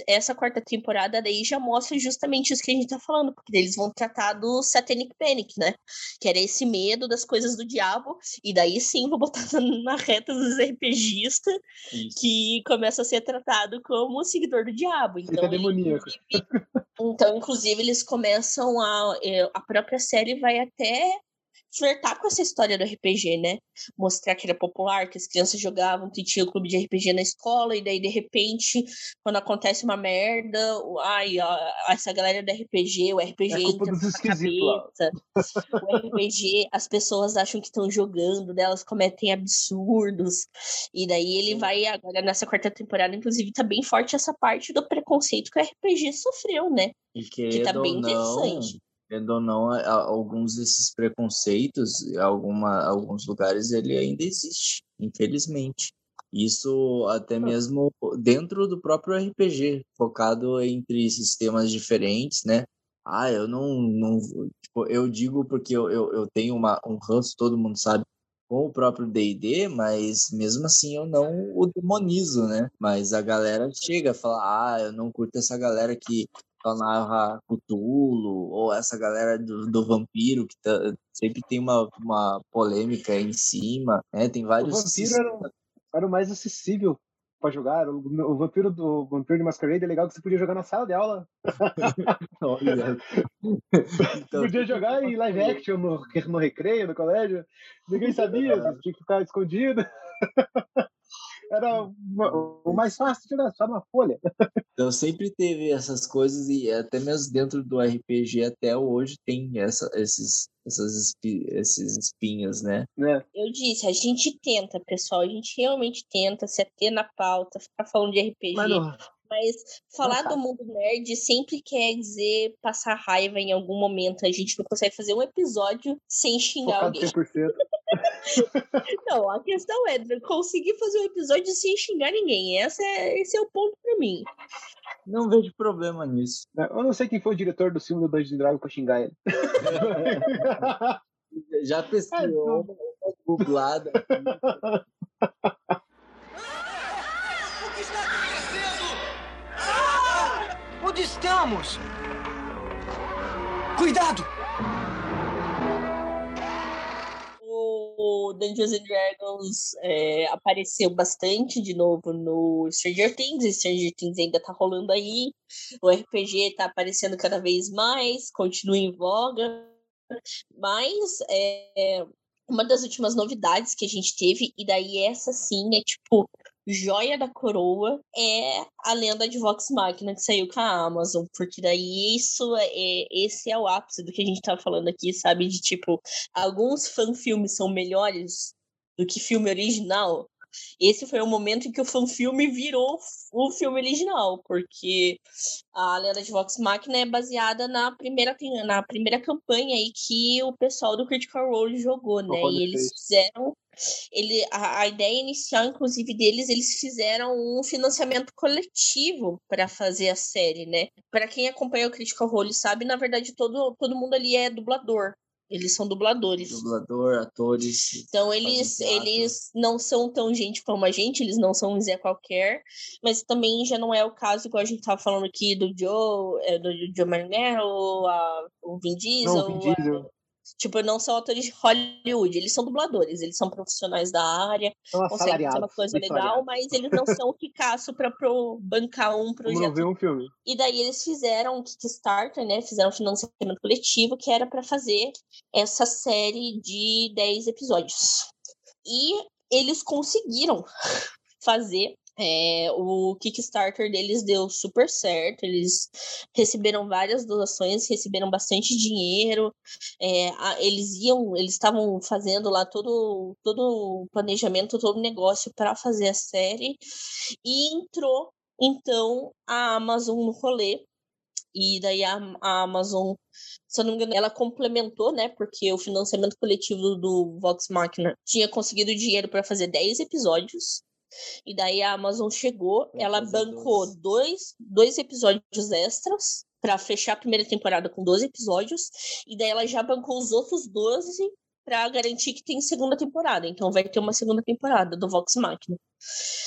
essa quarta temporada daí já mostra justamente isso que a gente tá falando, porque eles vão tratar do Satanic Panic, né? Que era esse medo das coisas do diabo, e daí sim vou botar na reta dos RPGistas, que começa a ser tratado como seguidor do diabo. Então, Fica demoníaco. Inclusive, então, inclusive, eles começam a. Eh, a própria série vai até flertar com essa história do RPG, né? Mostrar que era popular, que as crianças jogavam, que tinha o clube de RPG na escola, e daí, de repente, quando acontece uma merda, ai, essa galera do RPG, o RPG é entra na cabeça. o RPG, as pessoas acham que estão jogando, delas cometem absurdos. E daí ele vai, agora nessa quarta temporada, inclusive, tá bem forte essa parte do preconceito que o RPG sofreu, né? E que tá bem interessante querendo ou não, alguns desses preconceitos, alguma, alguns lugares, ele ainda existe, infelizmente. Isso até mesmo dentro do próprio RPG, focado entre sistemas diferentes, né? Ah, eu não. não tipo, eu digo porque eu, eu, eu tenho uma, um ranço, todo mundo sabe, com o próprio D&D, mas mesmo assim eu não o demonizo, né? Mas a galera chega a falar, ah, eu não curto essa galera que narra Cthulhu, ou essa galera do, do vampiro, que tá, sempre tem uma, uma polêmica em cima, né? Tem vários... O vampiro era, era o mais acessível para jogar. O, o, vampiro do o vampiro de Masquerade é legal que você podia jogar na sala de aula. então, podia jogar em live action no, no recreio, no colégio. Ninguém sabia, tinha que ficar escondido. era o mais fácil tirar, só uma folha. Então sempre teve essas coisas e até mesmo dentro do RPG até hoje tem essa, esses, essas espi, esses espinhos, né? É. Eu disse, a gente tenta, pessoal, a gente realmente tenta se ater na pauta, ficar falando de RPG. Mas, mas falar do mundo nerd sempre quer dizer passar raiva em algum momento. A gente não consegue fazer um episódio sem xingar Focado alguém. 100%. Não, a questão é conseguir fazer um episódio sem xingar ninguém. Essa é, esse é o ponto pra mim. Não vejo problema nisso. Eu não sei quem foi o diretor do filme do Dungeons Dragons pra xingar ele. Já pesquisou, é, googlada. O que está acontecendo? Ah! Onde estamos? Cuidado! O Dungeons and Dragons é, apareceu bastante de novo no Stranger Things. Stranger Things ainda tá rolando aí. O RPG tá aparecendo cada vez mais, continua em voga. Mas é, uma das últimas novidades que a gente teve, e daí essa sim é tipo joia da coroa é a lenda de Vox Machina que saiu com a Amazon, porque daí isso é esse é o ápice do que a gente tá falando aqui, sabe, de tipo alguns fanfilmes são melhores do que filme original. Esse foi o momento em que o fanfilme virou o filme original, porque a Lenda de Vox Machina é baseada na primeira, na primeira campanha aí que o pessoal do Critical Role jogou, né? E eles fizeram ele, a, a, ideia inicial, inclusive, deles, eles fizeram um financiamento coletivo para fazer a série, né? Para quem acompanha o Critical Role sabe, na verdade, todo, todo mundo ali é dublador. Eles são dubladores. Dublador, atores. Então eles, eles não são tão gente como a gente, eles não são um Zé qualquer, mas também já não é o caso, igual a gente tava falando aqui do Joe, é, do Joe Marinero, o Vin Diesel. Não, Vin Diesel. Tipo, não são atores de Hollywood, eles são dubladores, eles são profissionais da área, conseguem fazer uma coisa legal, mas eles não são o Picasso para bancar um projeto. ver um filme. E daí eles fizeram um Kickstarter, né? Fizeram um financiamento coletivo que era para fazer essa série de 10 episódios. E eles conseguiram fazer é, o Kickstarter deles deu super certo, eles receberam várias doações, receberam bastante dinheiro, é, a, eles iam, eles estavam fazendo lá todo, todo o planejamento, todo o negócio para fazer a série, e entrou então a Amazon no rolê, e daí a, a Amazon, se eu não me engano, ela complementou, né? Porque o financiamento coletivo do Vox Machina tinha conseguido dinheiro para fazer 10 episódios. E daí a Amazon chegou, ela bancou dois, dois episódios extras para fechar a primeira temporada com 12 episódios, e daí ela já bancou os outros 12 para garantir que tem segunda temporada. Então vai ter uma segunda temporada do Vox Machina.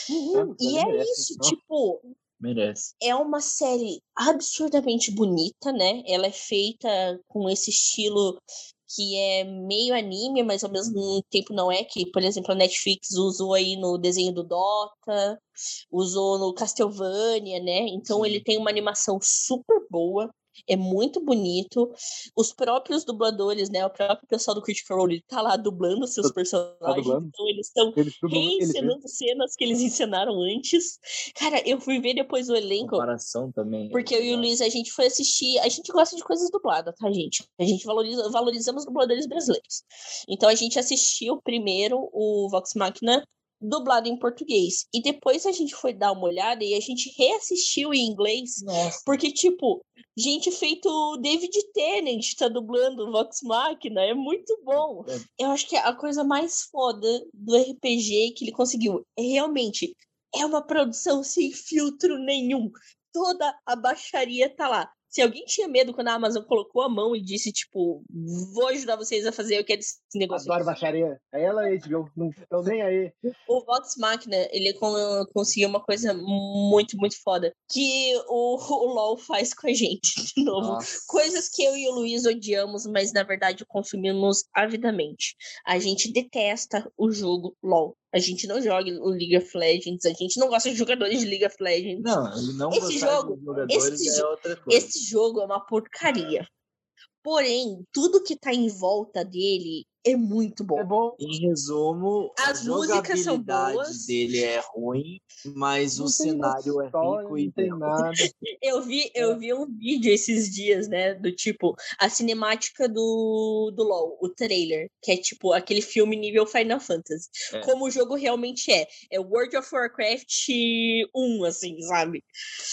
Uhum. E é merece, isso, então. tipo, merece. É uma série absurdamente bonita, né? Ela é feita com esse estilo que é meio anime, mas ao mesmo tempo não é, que, por exemplo, a Netflix usou aí no desenho do Dota, usou no Castlevania, né? Então Sim. ele tem uma animação super boa é muito bonito. Os próprios dubladores, né? O próprio pessoal do Critical Role tá lá dublando seus tá personagens. Tá. Então eles estão reencenando cenas que eles ensinaram antes. Cara, eu fui ver depois o elenco. Comparação também. Porque eu e o Luiz, a gente foi assistir. A gente gosta de coisas dubladas, tá, gente? A gente valoriza, valorizamos dubladores brasileiros. Então a gente assistiu primeiro o Vox Machina dublado em português. E depois a gente foi dar uma olhada e a gente reassistiu em inglês. Nossa. Porque, tipo, gente feito David Tennant tá dublando Vox Machina. É muito bom. É. Eu acho que a coisa mais foda do RPG que ele conseguiu é realmente é uma produção sem filtro nenhum. Toda a baixaria tá lá. Se alguém tinha medo quando a Amazon colocou a mão e disse, tipo, vou ajudar vocês a fazer o que é desse negócio. Adoro baixaria. É ela aí, HBO. Não estão nem aí. O Vox Machina, ele conseguiu uma coisa muito, muito foda. Que o, o LoL faz com a gente, de novo. Nossa. Coisas que eu e o Luiz odiamos, mas na verdade consumimos avidamente. A gente detesta o jogo LoL. A gente não joga o League of Legends, a gente não gosta de jogadores de League of Legends. Não, ele não esse jogo, esse, é. Esse jogo é uma porcaria. Porém, tudo que tá em volta dele é muito bom. É bom. Em resumo, as músicas são boas. dele é ruim, mas não o cenário é rico e tem nada. eu vi, eu é. vi um vídeo esses dias, né, do tipo a cinemática do do LoL, o trailer, que é tipo aquele filme nível Final Fantasy. É. Como o jogo realmente é. É World of Warcraft 1, assim, sabe?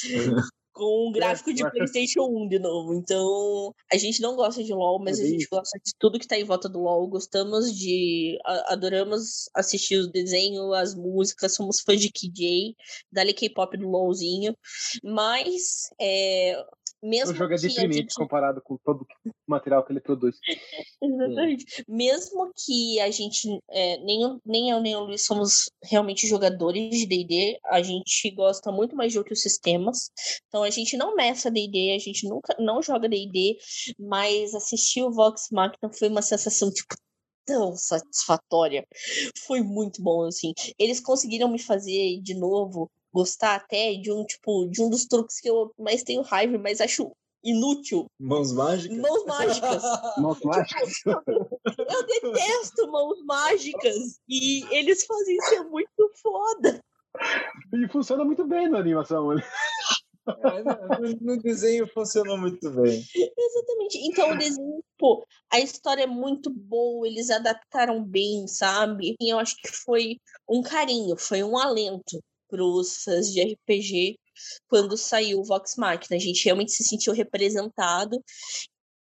com um gráfico de PlayStation 1 de novo. Então, a gente não gosta de LoL, mas é a gente gosta de tudo que tá em volta do LoL. Gostamos de. Adoramos assistir o desenho, as músicas, somos fãs de KJ, dali K-pop do LoLzinho. Mas. É, Mesmo o jogo é deprimente comparado com todo o material que ele produz. Exatamente. Mesmo que a gente, é, nem, nem eu nem o Luiz somos realmente jogadores de D&D, a gente gosta muito mais de outros sistemas. Então a gente não meça D&D, a gente nunca não joga D&D, mas assistir o Vox Machina foi uma sensação tipo tão satisfatória. Foi muito bom assim. Eles conseguiram me fazer de novo gostar até de um tipo de um dos truques que eu mais tenho raiva, mas acho inútil. Mãos mágicas? Mãos mágicas. Mãos mágicas. Eu detesto mãos mágicas e eles fazem isso é muito foda. E funciona muito bem na animação. né? É, no, no desenho funcionou muito bem. Exatamente. Então o desenho, pô, a história é muito boa, eles adaptaram bem, sabe? E eu acho que foi um carinho, foi um alento pros fãs de RPG quando saiu o Vox Machina. A gente realmente se sentiu representado.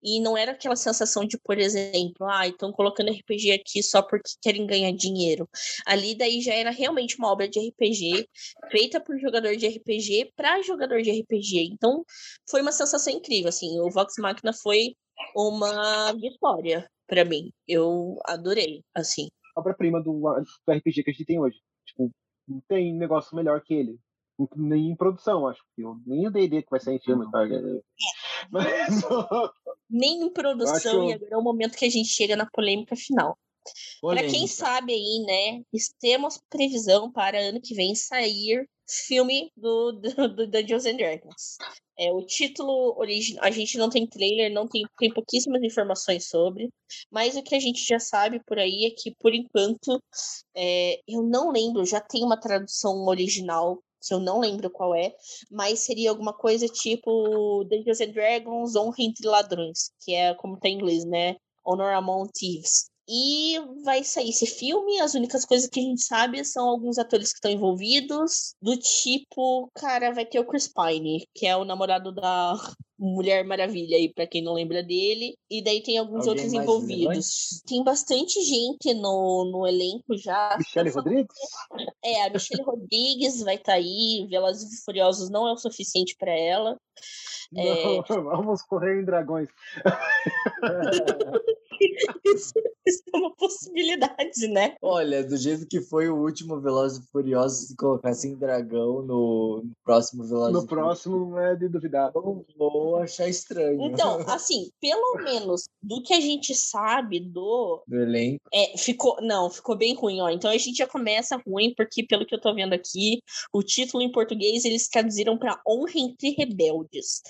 E não era aquela sensação de, por exemplo, ah, estão colocando RPG aqui só porque querem ganhar dinheiro. Ali daí já era realmente uma obra de RPG, feita por jogador de RPG para jogador de RPG. Então, foi uma sensação incrível, assim. O Vox Machina foi uma vitória para mim. Eu adorei, assim. Obra-prima do, do RPG que a gente tem hoje. Não tem negócio melhor que ele. Nem em produção, acho que. Nem o D&D que vai sair em filme. Tá? Mas, Nem em produção, acho- e agora é o momento que a gente chega na polêmica final. Para quem sabe aí, né, temos previsão para ano que vem sair filme do, do, do Dungeons and Dragons. É, o título original, a gente não tem trailer, não tem, tem pouquíssimas informações sobre, mas o que a gente já sabe por aí é que, por enquanto, é, eu não lembro, já tem uma tradução original, que eu não lembro qual é, mas seria alguma coisa tipo Dungeons and Dragons Honra entre Ladrões, que é como tá em inglês, né? Honor Among Thieves. E vai sair esse filme. As únicas coisas que a gente sabe são alguns atores que estão envolvidos. Do tipo, cara, vai ter o Chris Pine, que é o namorado da Mulher Maravilha aí, pra quem não lembra dele. E daí tem alguns Alguém outros envolvidos. Tem bastante gente no, no elenco já. Michele Rodrigues? É, a Michelle Rodrigues vai estar aí. Velozes e Furiosos não é o suficiente pra ela. É. Não, vamos correr em dragões. Isso, isso é uma possibilidade, né? Olha, do jeito que foi o último Velozes e Furiosos, se colocassem dragão no, no próximo Velozes No próximo não é de duvidar. Furiosos, vou achar estranho. Então, assim, pelo menos do que a gente sabe do. do elenco. É, ficou. Não, ficou bem ruim, ó. Então a gente já começa ruim, porque pelo que eu tô vendo aqui, o título em português eles traduziram pra Honra entre Rebeldes.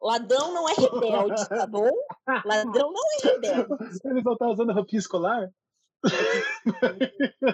Ladrão não é rebelde, tá bom? Ladrão não é rebelde. Eles não estão usando roupinha escolar?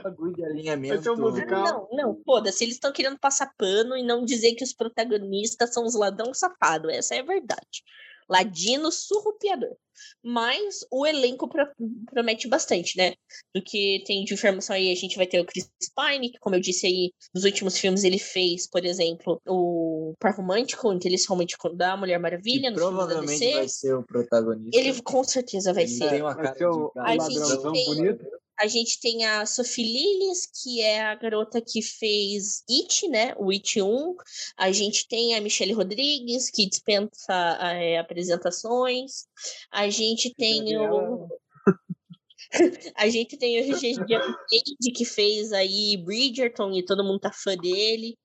Bagulho de alinhamento. Um musical. Não, não, foda-se, eles estão querendo passar pano e não dizer que os protagonistas são os ladrões safados. Essa é a verdade. Ladino surrupiador. Mas o elenco pro- promete bastante, né? Do que tem de informação aí, a gente vai ter o Chris Pine, que, como eu disse aí, nos últimos filmes ele fez, por exemplo, o Par Romântico, o Interesse Romântico da Mulher Maravilha, que no filme da provavelmente DC. vai ser o protagonista. Ele com certeza vai Ele ser. tem uma Vai cara ser o, de o A ladrãozão tem- bonito. A gente tem a Sophie Lillis, que é a garota que fez It, né? O It 1. A gente tem a Michelle Rodrigues, que dispensa é, apresentações. A gente tem o. A gente tem o Regis Cage, que fez aí Bridgerton, e todo mundo tá fã dele.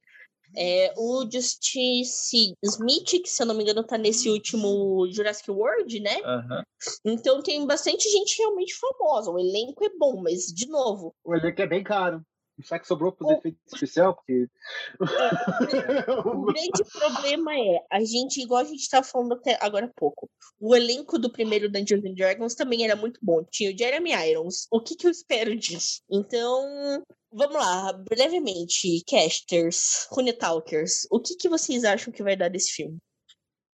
É, o Justice Smith, que se eu não me engano tá nesse último Jurassic World, né? Aham. Então tem bastante gente realmente famosa. O elenco é bom, mas, de novo, O elenco é bem caro. Só que sobrou para os efeitos especiais, porque. o grande problema é, a gente, igual a gente estava falando até agora há pouco, o elenco do primeiro Dungeons and Dragons também era muito bom. Tinha o Jeremy Irons. O que, que eu espero disso? Então, vamos lá, brevemente, casters, Talkers, o que, que vocês acham que vai dar desse filme?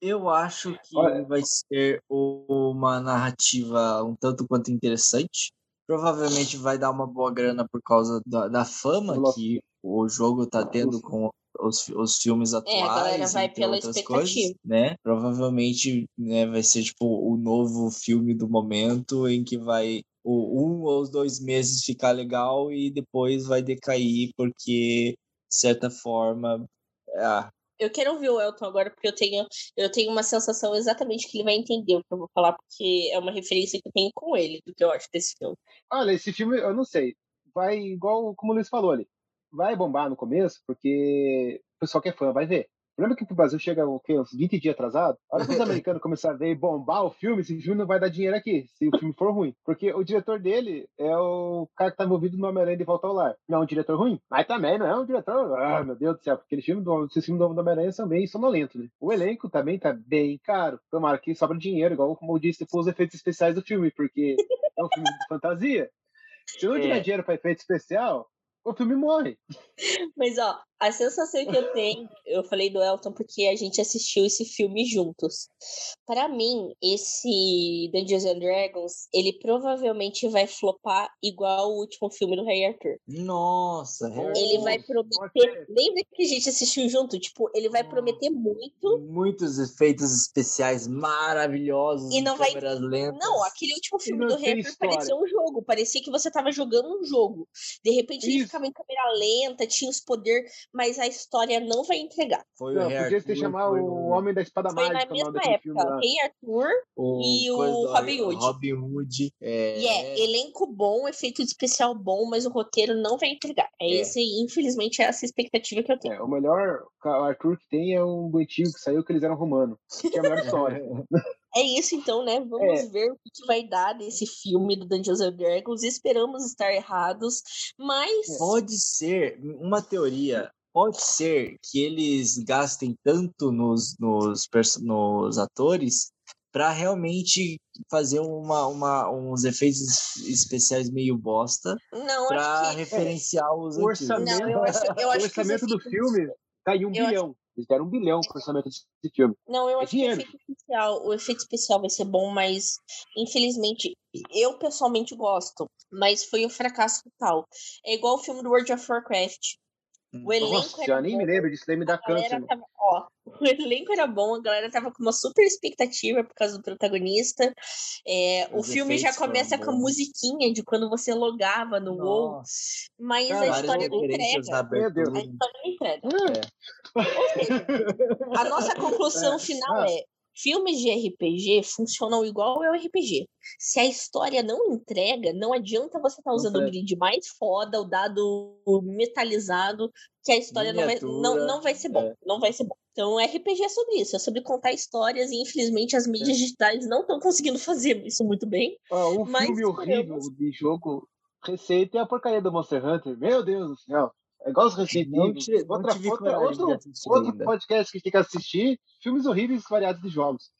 Eu acho que Olha- vai ser uma narrativa um tanto quanto interessante. Provavelmente vai dar uma boa grana por causa da, da fama que o jogo tá tendo com os, os filmes atuais. É, a galera vai pela expectativa. coisas, né? Provavelmente né, vai ser tipo o novo filme do momento em que vai o um ou os dois meses ficar legal e depois vai decair porque de certa forma ah, eu quero ouvir o Elton agora, porque eu tenho, eu tenho uma sensação exatamente que ele vai entender o que eu vou falar, porque é uma referência que eu tenho com ele, do que eu acho desse filme. Olha, esse filme, eu não sei. Vai igual como o Luiz falou ali. Vai bombar no começo, porque o pessoal que é fã vai ver. Lembra que o Brasil chega o quê, uns 20 dias atrasado? A hora que os americanos começarem a ver bombar o filme, esse filme não vai dar dinheiro aqui, se o filme for ruim. Porque o diretor dele é o cara que tá envolvido no Homem-Aranha de Volta ao Lar. Não é um diretor ruim, mas também não é um diretor. Ah, meu Deus do céu, porque aquele filme do, esse filme do Homem-Aranha são bem sonolentos, né? O elenco também tá bem caro. Tomara que sobra dinheiro, igual como eu disse, com os efeitos especiais do filme, porque é um filme de fantasia. Se não tiver É. dinheiro para efeito especial, o filme morre. Mas, ó, a sensação que eu tenho, eu falei do Elton porque a gente assistiu esse filme juntos. Pra mim, esse Dungeons and Dragons, ele provavelmente vai flopar igual o último filme do Rei Arthur. Nossa, Harry Ele vai prometer. Lembra que a gente assistiu junto? Tipo, ele vai prometer muito. muitos efeitos especiais maravilhosos, E não vai- lentas. Não, aquele último filme do Rei Arthur história. parecia um jogo. Parecia que você tava jogando um jogo. De repente ele Isso. ficava em câmera lenta, tinha os poderes, mas a história não vai entregar. Foi Não, o podia ter Arthur, chamar foi o Homem da Espada Foi na Mágica, o nome mesma época. Rei Arthur o e o Robin Hood. Robin Hood. É, E é, elenco bom, efeito especial bom, mas o roteiro não vai entregar. É, É. esse, infelizmente, é essa expectativa que eu tenho. É, o melhor Arthur que tem é um antigo que saiu que eles eram romanos. Que é a melhor história. É isso, então, né? Vamos É. ver o que, vai dar nesse filme do Dungeons and Dragons. Esperamos estar errados, mas Pode ser, uma teoria, pode ser que eles gastem tanto nos, nos, nos atores para realmente fazer uma, uma, uns efeitos es- especiais meio bosta não, para acho que. referenciar os O antigos. orçamento, Não, eu acho, eu o acho que os orçamento do filme tá em um Eu acho- bilhão. Eles deram um bilhão pro orçamento desse filme. Não, eu É acho que o dinheiro. efeito especial, o efeito especial vai ser bom, mas infelizmente eu pessoalmente gosto, mas foi um fracasso total. É igual o filme do World of Warcraft. O elenco Nossa, nem me bom, lembro disso, daí me dá a galera câncer. tava, ó, o elenco era bom, a galera tava com uma super expectativa por causa do protagonista. É, o filme já começa com a musiquinha de quando você logava no WoW, Nossa, mas a Várias história não entrega. Meu Deus. A história não entrega. Ah, Ou seja, a nossa conclusão É, final ah. é: filmes de RPG funcionam igual ao RPG. Se a história não entrega, não adianta você estar usando o grid mais foda, o dado metalizado, que a história não vai, não, não vai ser bom. é. Não vai ser bom. Então, RPG é sobre isso, é sobre contar histórias e infelizmente as É. mídias digitais não estão conseguindo fazer isso muito bem. ó, um Mas filme horrível esperamos. de jogo receita é a porcaria do Monster Hunter. Meu Deus do céu. É igual os Resident Evil. Outra, outra, outro, outro podcast que tem que assistir. Filmes horríveis variados de jogos.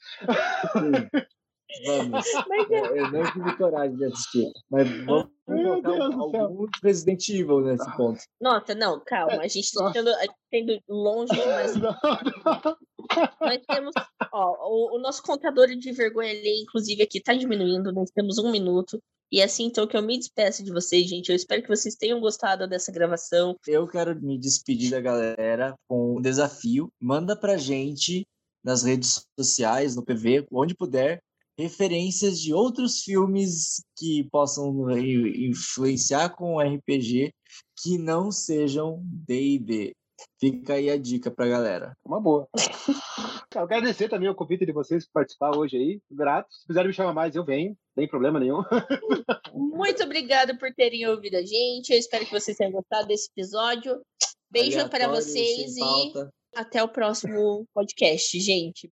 Vamos. Mas é, Eu não tive coragem de assistir. Mas vamos Meu colocar Deus do céu. alguns Resident Evil nesse ponto. nossa, não, calma, a gente está tendo, indo longe demais Não, não. Nós temos, ó, o, o nosso contador de vergonha ali, inclusive, aqui tá diminuindo, nós temos um minuto. E é assim, então, que eu me despeço de vocês, gente. Eu espero que vocês tenham gostado dessa gravação. Eu quero me despedir da galera com um desafio. Manda pra gente nas redes sociais, no PV, onde puder, referências de outros filmes que possam influenciar com o RPG que não sejam D&D. Fica aí a dica pra galera. Uma boa. Eu quero agradecer também o convite de vocês por participar hoje aí. Grato. Se quiserem me chamar mais, eu venho. Tem problema nenhum. Muito obrigada por terem ouvido a gente. Eu espero que vocês tenham gostado desse episódio. Beijo para vocês sem e até o próximo podcast, gente.